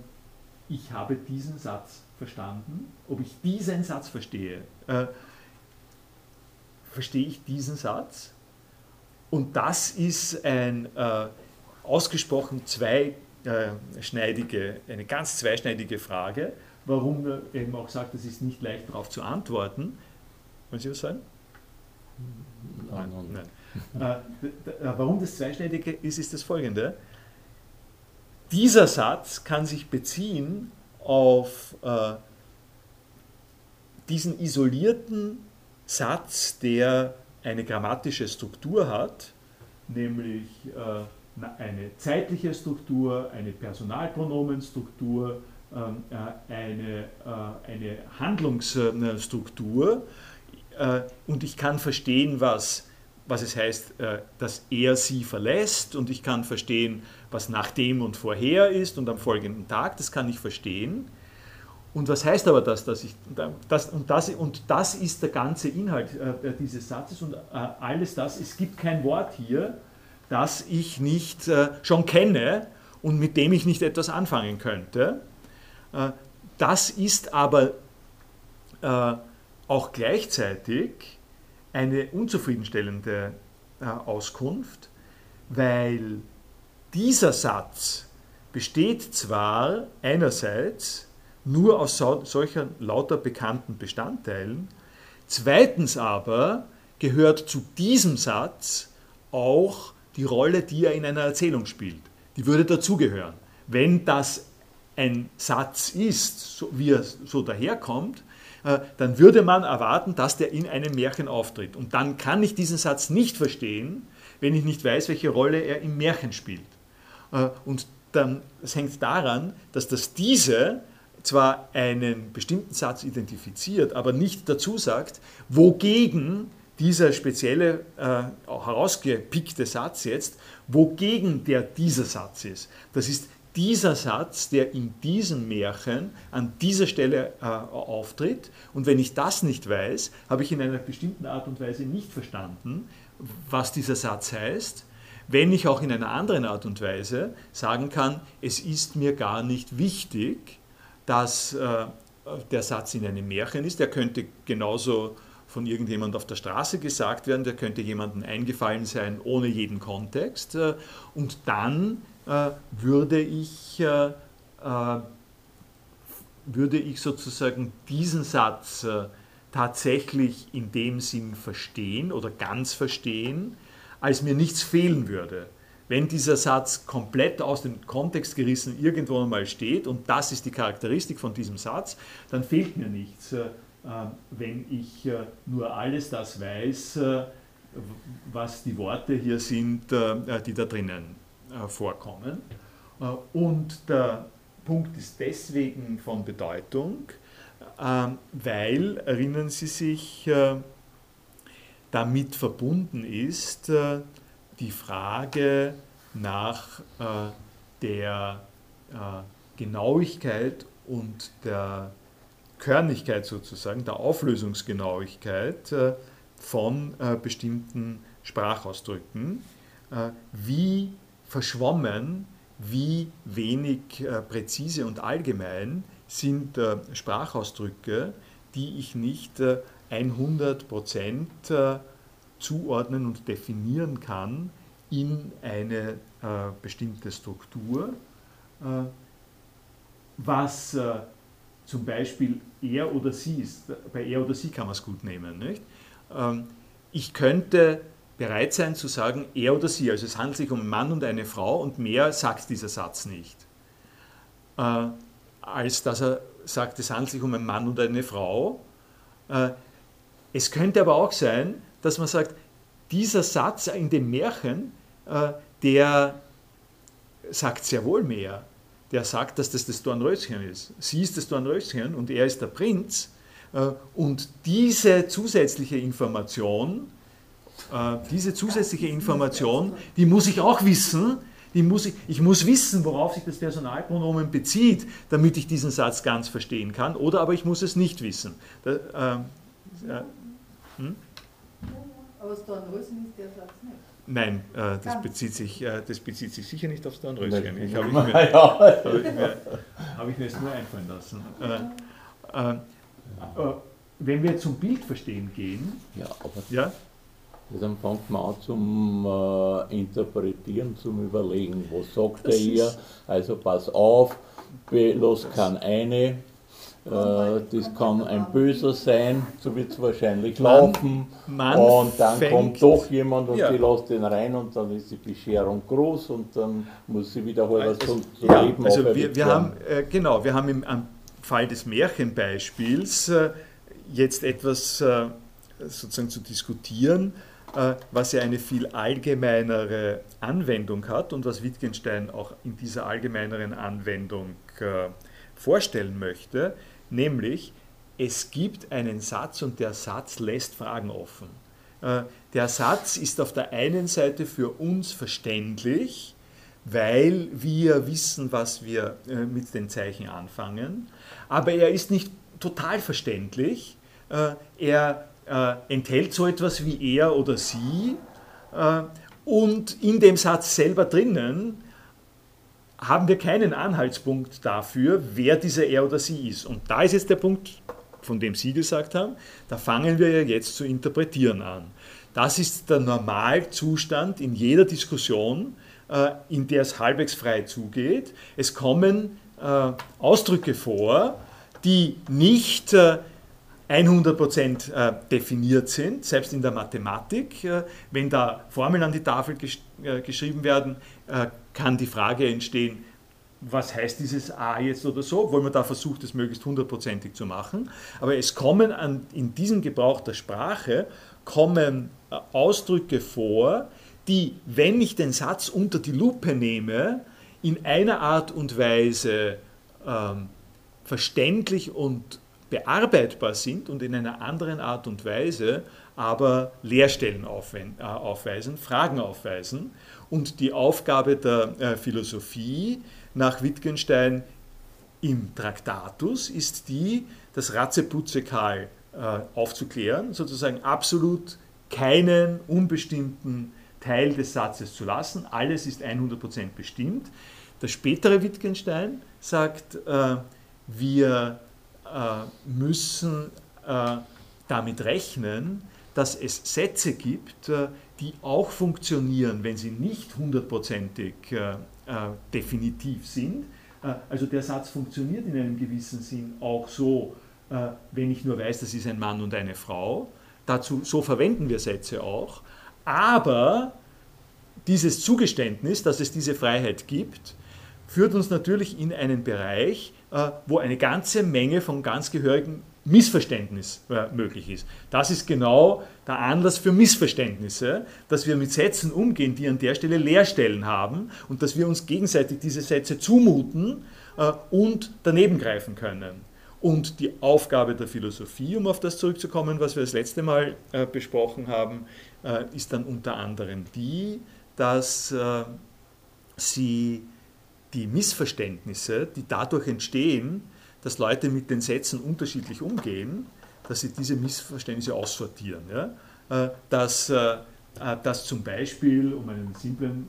ich habe diesen Satz verstanden, ob ich diesen Satz verstehe. Äh, verstehe ich diesen Satz? Und das ist ein äh, ausgesprochen zweischneidige, eine ganz zweischneidige Frage, warum er eben auch sagt, es ist nicht leicht darauf zu antworten. Wollen Sie was sagen? Nein. Nein. Nein. äh, warum das zweischneidige ist, ist das folgende. Dieser Satz kann sich beziehen auf äh, diesen isolierten Satz, der eine grammatische Struktur hat, nämlich äh, eine zeitliche Struktur, eine Personalpronomenstruktur, ähm, äh, eine, äh, eine Handlungsstruktur. Und ich kann verstehen, was was es heißt, dass er sie verlässt und ich kann verstehen, was nach dem und vorher ist und am folgenden Tag, das kann ich verstehen. Und was heißt aber das, dass ich, das, und, das, und das ist der ganze Inhalt äh, dieses Satzes und äh, alles das, es gibt kein Wort hier, das ich nicht äh, schon kenne und mit dem ich nicht etwas anfangen könnte. Äh, das ist aber äh, auch gleichzeitig eine unzufriedenstellende äh, Auskunft, weil dieser Satz besteht zwar einerseits nur aus solcher lauter bekannten Bestandteilen, zweitens aber gehört zu diesem Satz auch die Rolle, die er in einer Erzählung spielt. Die würde dazugehören. Wenn das ein Satz ist, so wie er so daherkommt, äh, dann würde man erwarten, dass der in einem Märchen auftritt. Und dann kann ich diesen Satz nicht verstehen, wenn ich nicht weiß, welche Rolle er im Märchen spielt. Äh, und dann, es hängt daran, dass das diese zwar einen bestimmten Satz identifiziert, aber nicht dazu sagt, wogegen dieser spezielle, äh, herausgepickte Satz jetzt, wogegen der dieser Satz ist. Das ist dieser Satz, der in diesem Märchen an dieser Stelle äh, auftritt. Und wenn ich das nicht weiß, habe ich in einer bestimmten Art und Weise nicht verstanden, was dieser Satz heißt. Wenn ich auch in einer anderen Art und Weise sagen kann, es ist mir gar nicht wichtig, dass äh, der Satz in einem Märchen ist, der könnte genauso von irgendjemand auf der Straße gesagt werden, der könnte jemandem eingefallen sein ohne jeden Kontext. Äh, und dann äh, würde ich, würde ich sozusagen diesen Satz tatsächlich in dem Sinn verstehen oder ganz verstehen, als mir nichts fehlen würde. Wenn dieser Satz komplett aus dem Kontext gerissen irgendwo einmal steht, und das ist die Charakteristik von diesem Satz, dann fehlt mir nichts. Äh, wenn ich äh, nur alles das weiß, äh, was die Worte hier sind, die da drinnen vorkommen. Und der Punkt ist deswegen von Bedeutung, weil, erinnern Sie sich, damit verbunden ist die Frage nach der Genauigkeit und der Körnigkeit sozusagen, der Auflösungsgenauigkeit äh, von äh, bestimmten Sprachausdrücken, äh, wie verschwommen, wie wenig präzise und allgemein sind Sprachausdrücke, die ich nicht 100% zuordnen und definieren kann in eine bestimmte Struktur, was zum Beispiel er oder sie ist, bei er oder sie kann man es gut nehmen. Nicht? Ähm, ich könnte bereit sein zu sagen, er oder sie, also es handelt sich um einen Mann und eine Frau und mehr sagt dieser Satz nicht, äh, als dass er sagt, es handelt sich um einen Mann und eine Frau. Äh, es könnte aber auch sein, dass man sagt, dieser Satz in dem Märchen, äh, der sagt sehr wohl mehr der sagt, dass das das Dornröschen ist. Sie ist das Dornröschen und er ist der Prinz. Äh, und diese zusätzliche Information, äh, diese zusätzliche Information, die muss ich auch wissen. Die muss ich, ich muss wissen, worauf sich das Personalpronomen bezieht, damit ich diesen Satz ganz verstehen kann. Oder aber ich muss es nicht wissen. Da, äh, hm? Aber Dornröschen ist der Satz nicht. Nein, äh, das, bezieht sich, äh, das bezieht sich sicher nicht aufs Dornröschen. Ich habe ich, mir, hab ich, mir, hab ich mir es nur einfallen lassen. Äh, äh, äh, wenn wir zum Bildverstehen gehen. Ja, aber ja? dann fängt man an zum äh, Interpretieren, zum Überlegen. Was sagt das er hier? Also pass auf, los kann eine das kann ein Böser sein, so wird es wahrscheinlich man, laufen. Man und dann fängt, kommt doch jemand und ja. die lässt den rein und dann ist die Bescherung groß und dann muss sie wieder halt also, zu, zu ja, leben. Also wir, wir haben, äh, genau, wir haben im Fall des Märchenbeispiels äh, jetzt etwas äh, sozusagen zu diskutieren, äh, was ja eine viel allgemeinere Anwendung hat und was Wittgenstein auch in dieser allgemeineren Anwendung äh, vorstellen möchte, nämlich es gibt einen Satz und der Satz lässt Fragen offen. Äh, der Satz ist auf der einen Seite für uns verständlich, weil wir wissen, was wir äh, mit den Zeichen anfangen, aber er ist nicht total verständlich. Äh, er enthält so etwas wie er oder sie und in dem Satz selber drinnen haben wir keinen Anhaltspunkt dafür, wer dieser er oder sie ist. Und da ist jetzt der Punkt, von dem Sie gesagt haben, da fangen wir ja jetzt zu interpretieren an. Das ist der Normalzustand in jeder Diskussion, äh, in der es halbwegs frei zugeht. Es kommen äh, Ausdrücke vor, die nicht äh, 100% äh, definiert sind, selbst in der Mathematik. Äh, wenn da Formeln an die Tafel äh, geschrieben werden, kann die Frage entstehen, was heißt dieses A jetzt oder so, obwohl man da versucht, es möglichst hundertprozentig zu machen. Aber es kommen an, in diesem Gebrauch der Sprache kommen Ausdrücke vor, die, wenn ich den Satz unter die Lupe nehme, in einer Art und Weise ähm, verständlich und bearbeitbar sind und in einer anderen Art und Weise aber Leerstellen äh, aufweisen, Fragen aufweisen. Und die Aufgabe der äh, Philosophie nach Wittgenstein im Traktatus ist die, das Ratzeputzekal äh, aufzuklären, sozusagen absolut keinen unbestimmten Teil des Satzes zu lassen. Alles ist 100% bestimmt. Der spätere Wittgenstein sagt, wir müssen äh, damit rechnen, dass es Sätze gibt, äh, die auch funktionieren, wenn sie nicht hundertprozentig definitiv sind. Also der Satz funktioniert in einem gewissen Sinn auch so, wenn ich nur weiß, das ist ein Mann und eine Frau. Dazu, so verwenden wir Sätze auch. Aber dieses Zugeständnis, dass es diese Freiheit gibt, führt uns natürlich in einen Bereich, äh, wo eine ganze Menge von ganz gehörigen Missverständnis äh, möglich ist. Das ist genau der Anlass für Missverständnisse, dass wir mit Sätzen umgehen, die an der Stelle Leerstellen haben und dass wir uns gegenseitig diese Sätze zumuten äh, und daneben greifen können. Und die Aufgabe der Philosophie, um auf das zurückzukommen, was wir das letzte Mal besprochen haben, ist dann unter anderem die, dass sie die Missverständnisse, die dadurch entstehen, dass Leute mit den Sätzen unterschiedlich umgehen, dass sie diese Missverständnisse aussortieren. Ja? Äh, dass, äh, äh, dass zum Beispiel, um einen simplen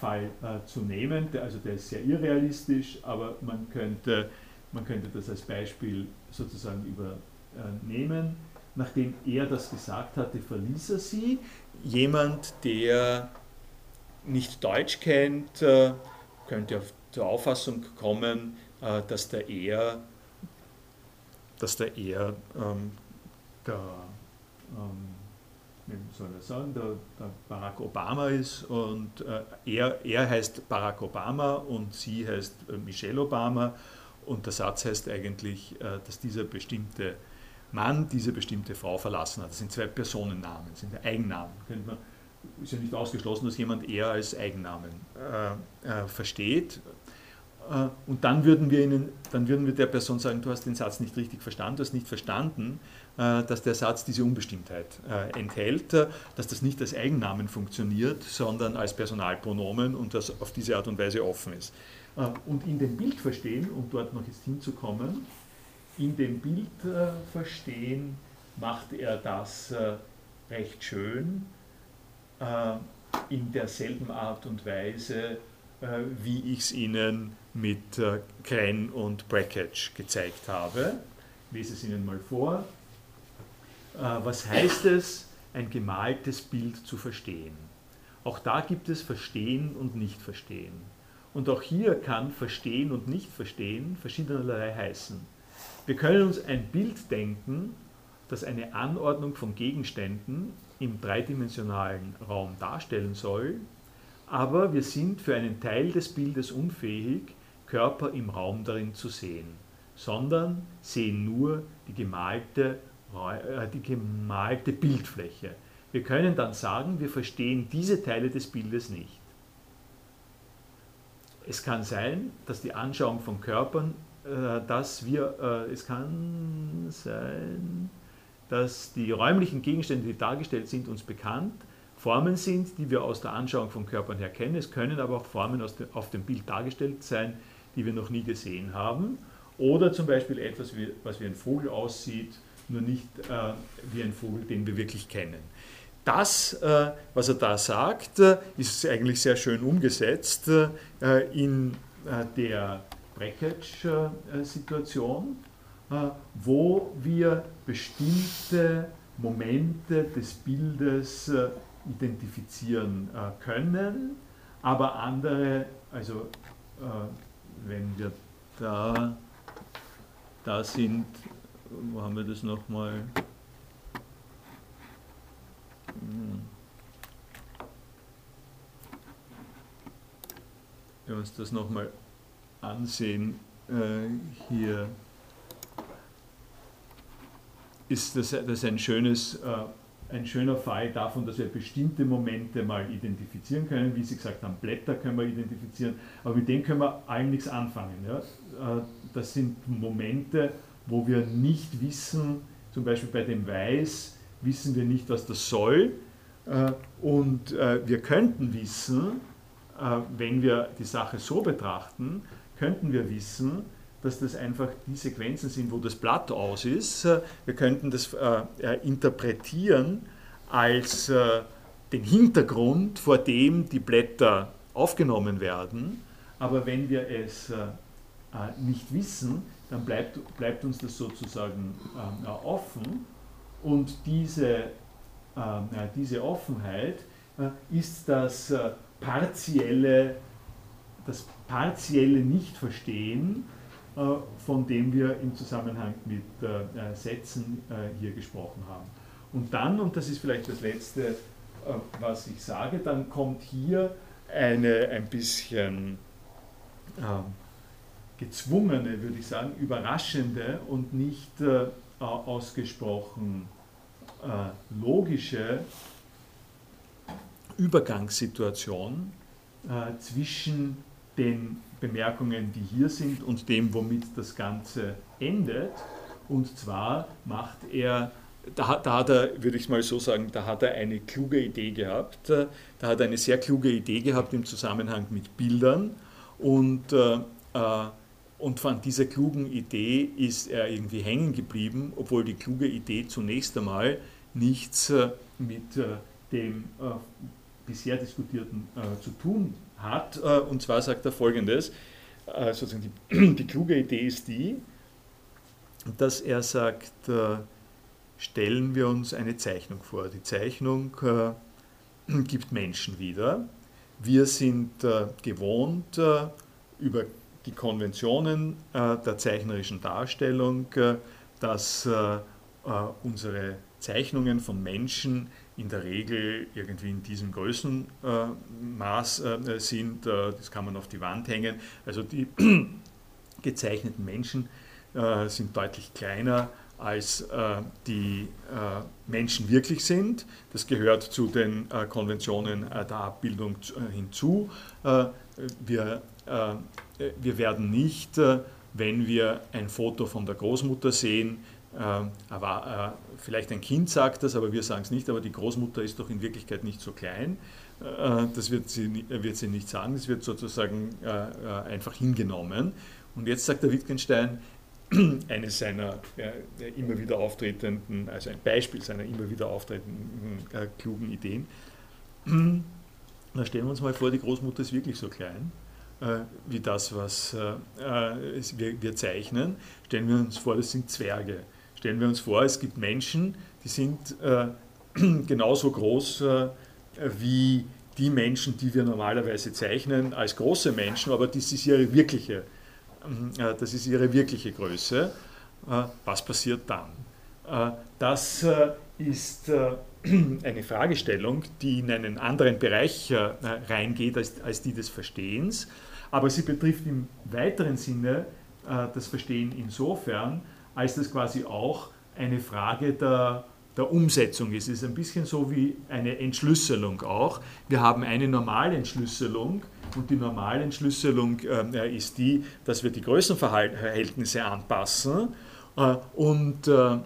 Fall zu nehmen, also der ist sehr irrealistisch, aber man könnte, man könnte das als Beispiel sozusagen übernehmen. Nachdem er das gesagt hatte, verließ er sie. Jemand, der nicht Deutsch kennt, könnte auf zur Auffassung kommen, äh, dass der eher, dass der eher ähm, der, ähm, soll er sagen, der, der, Barack Obama ist und äh, er, er heißt Barack Obama und sie heißt äh, Michelle Obama und der Satz heißt eigentlich, äh, dass dieser bestimmte Mann diese bestimmte Frau verlassen hat. Das sind zwei Personennamen, das sind Eigennamen. Könnte man ist ja nicht ausgeschlossen, dass jemand eher als Eigennamen äh, äh, versteht. Äh, und dann würden, wir ihnen, dann würden wir der Person sagen, du hast den Satz nicht richtig verstanden, du hast nicht verstanden, äh, dass der Satz diese Unbestimmtheit äh, enthält, äh, dass das nicht als Eigennamen funktioniert, sondern als Personalpronomen und das auf diese Art und Weise offen ist. Und in dem Bild verstehen, um dort noch jetzt hinzukommen, in dem Bild verstehen macht er das recht schön in derselben Art und Weise, äh, wie ich es Ihnen mit äh, Kren und Brackage gezeigt habe. Ich lese es Ihnen mal vor. Was heißt es, ein gemaltes Bild zu verstehen? Auch da gibt es Verstehen und Nicht-Verstehen. Und auch hier kann Verstehen und Nicht-Verstehen verschiedenerlei heißen. Wir können uns ein Bild denken, das eine Anordnung von Gegenständen im dreidimensionalen Raum darstellen soll, aber wir sind für einen Teil des Bildes unfähig, Körper im Raum darin zu sehen, sondern sehen nur die gemalte, äh, die gemalte Bildfläche. Wir können dann sagen, wir verstehen diese Teile des Bildes nicht. Es kann sein, dass die Anschauung von Körpern, äh, dass wir, äh, es kann sein, dass die räumlichen Gegenstände, die dargestellt sind, uns bekannt, Formen sind, die wir aus der Anschauung von Körpern her kennen. Es können aber auch Formen dem, auf dem Bild dargestellt sein, die wir noch nie gesehen haben. Oder zum Beispiel etwas, wie, was wie ein Vogel aussieht, nur nicht äh, wie ein Vogel, den wir wirklich kennen. Das, äh, was er da sagt, äh, ist eigentlich sehr schön umgesetzt äh, in äh, der Brackage-Situation. Äh, wo wir bestimmte Momente des Bildes äh, identifizieren äh, können, aber andere, also wenn wir da, da sind, wo haben wir das nochmal? Hm. Wenn wir uns das nochmal ansehen, äh, hier ist das, das ein, schönes, äh, ein schöner Fall davon, dass wir bestimmte Momente mal identifizieren können. Wie Sie gesagt haben, Blätter können wir identifizieren, aber mit denen können wir allem nichts anfangen. Ja? Äh, das sind Momente, wo wir nicht wissen, zum Beispiel bei dem Weiß, wissen wir nicht, was das soll. Äh, und äh, wir könnten wissen, wenn wir die Sache so betrachten, könnten wir wissen, dass das einfach die Sequenzen sind, wo das Blatt aus ist. Wir könnten das interpretieren als den Hintergrund, vor dem die Blätter aufgenommen werden. Aber wenn wir es äh, nicht wissen, dann bleibt, bleibt uns das sozusagen äh, offen. Und diese, äh, diese Offenheit ist das partielle, das partielle Nichtverstehen, von dem wir im Zusammenhang mit Sätzen hier gesprochen haben. Und dann, und das ist vielleicht das Letzte, was ich sage, dann kommt hier eine ein bisschen gezwungene, würde ich sagen, überraschende und nicht äh, ausgesprochen äh, logische Übergangssituation äh, zwischen den Bemerkungen, die hier sind, und dem, womit das Ganze endet. Und zwar macht er, da, da hat er, würde ich mal so sagen, da hat er eine kluge Idee gehabt. Da hat er eine sehr kluge Idee gehabt im Zusammenhang mit Bildern. Und äh, äh und von dieser klugen Idee ist er irgendwie hängen geblieben, obwohl die kluge Idee zunächst einmal nichts äh, mit äh, dem äh, bisher diskutierten zu tun hat. Und zwar sagt er folgendes: sozusagen die, die kluge Idee ist die, dass er sagt, stellen wir uns eine Zeichnung vor. Die Zeichnung gibt Menschen wieder. Wir sind gewohnt, über die Konventionen äh, der zeichnerischen Darstellung, äh, dass äh, unsere Zeichnungen von Menschen in der Regel irgendwie in diesem Größenmaß sind. das kann man auf die Wand hängen. Also die gezeichneten Menschen sind deutlich kleiner als die Menschen wirklich sind. Das gehört zu den Konventionen der Abbildung hinzu. wir äh, wir werden nicht, äh, wenn wir ein Foto von der Großmutter sehen, aber äh, vielleicht ein Kind sagt das, aber wir sagen es nicht, aber die Großmutter ist doch in Wirklichkeit nicht so klein. Das wird sie, wird sie nicht sagen, das wird sozusagen einfach hingenommen. Und jetzt sagt der Wittgenstein, eines seiner immer wieder auftretenden, also ein Beispiel seiner immer wieder auftretenden klugen Ideen. Da stellen wir uns mal vor, die Großmutter ist wirklich so klein äh, wie das, was äh, äh, wir zeichnen. Stellen wir uns vor, das sind Zwerge. Stellen wir uns vor, es gibt Menschen, die sind genauso groß wie die Menschen, die wir normalerweise zeichnen, als große Menschen, aber das ist ihre wirkliche, das ist ihre wirkliche Größe. Was passiert dann? Das ist eine Fragestellung, die in einen anderen Bereich reingeht als, als die des Verstehens aber sie betrifft im weiteren Sinne äh, das Verstehen insofern, als das quasi auch eine Frage der, der Umsetzung ist. Es ist ein bisschen so wie eine Entschlüsselung auch. Wir haben eine Normalentschlüsselung und die Normalentschlüsselung äh, ist die, dass wir die Größenverhältnisse anpassen äh, und äh,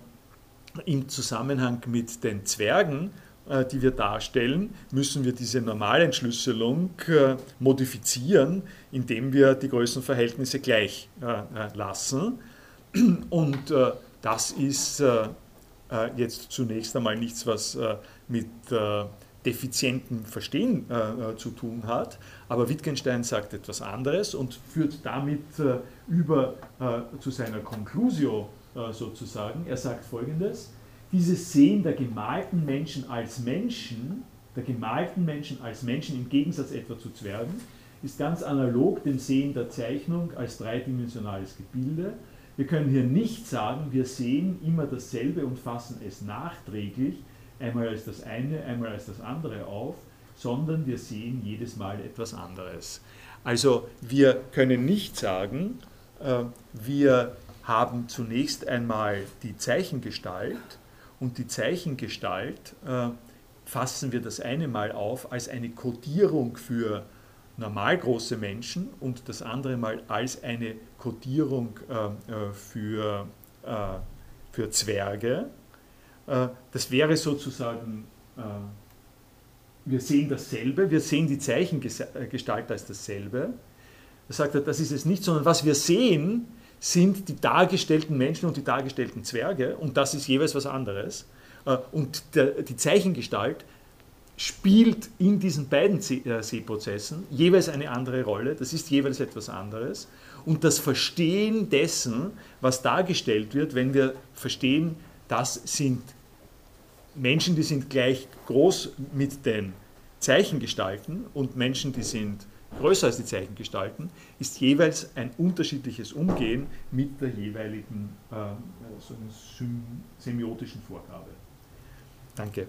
im Zusammenhang mit den Zwergen äh, die wir darstellen, müssen wir diese Normalentschlüsselung äh, modifizieren, indem wir die Größenverhältnisse gleich äh, lassen. Und das ist jetzt zunächst einmal nichts, was mit defizientem Verstehen zu tun hat. Aber Wittgenstein sagt etwas anderes und führt damit über zu seiner Conclusio sozusagen. Er sagt folgendes dieses Sehen der gemalten Menschen als Menschen, der gemalten Menschen als Menschen im Gegensatz etwa zu Zwergen, ist ganz analog dem Sehen der Zeichnung als dreidimensionales Gebilde. Wir können hier nicht sagen, wir sehen immer dasselbe und fassen es nachträglich, einmal als das eine, einmal als das andere auf, sondern wir sehen jedes Mal etwas anderes. Also wir können nicht sagen, äh, wir haben zunächst einmal die Zeichengestalt und die Zeichengestalt äh, fassen wir das eine Mal auf als eine Kodierung für normal große Menschen und das andere Mal als eine Kodierung äh, für, für Zwerge. das wäre sozusagen wir sehen dasselbe, wir sehen die Zeichengestalt als dasselbe. Da sagt er, das ist es nicht, sondern was wir sehen, sind die dargestellten Menschen und die dargestellten Zwerge und das ist jeweils was anderes. Äh, und die Zeichengestalt spielt in diesen beiden äh, Sehprozessen jeweils eine andere Rolle, das ist jeweils etwas anderes. Und das Verstehen dessen, was dargestellt wird, wenn wir verstehen, das sind Menschen, die sind gleich groß mit den Zeichengestalten und Menschen, die sind größer als die Zeichengestalten, ist jeweils ein unterschiedliches Umgehen mit der jeweiligen äh, so semiotischen Vorgabe. Danke.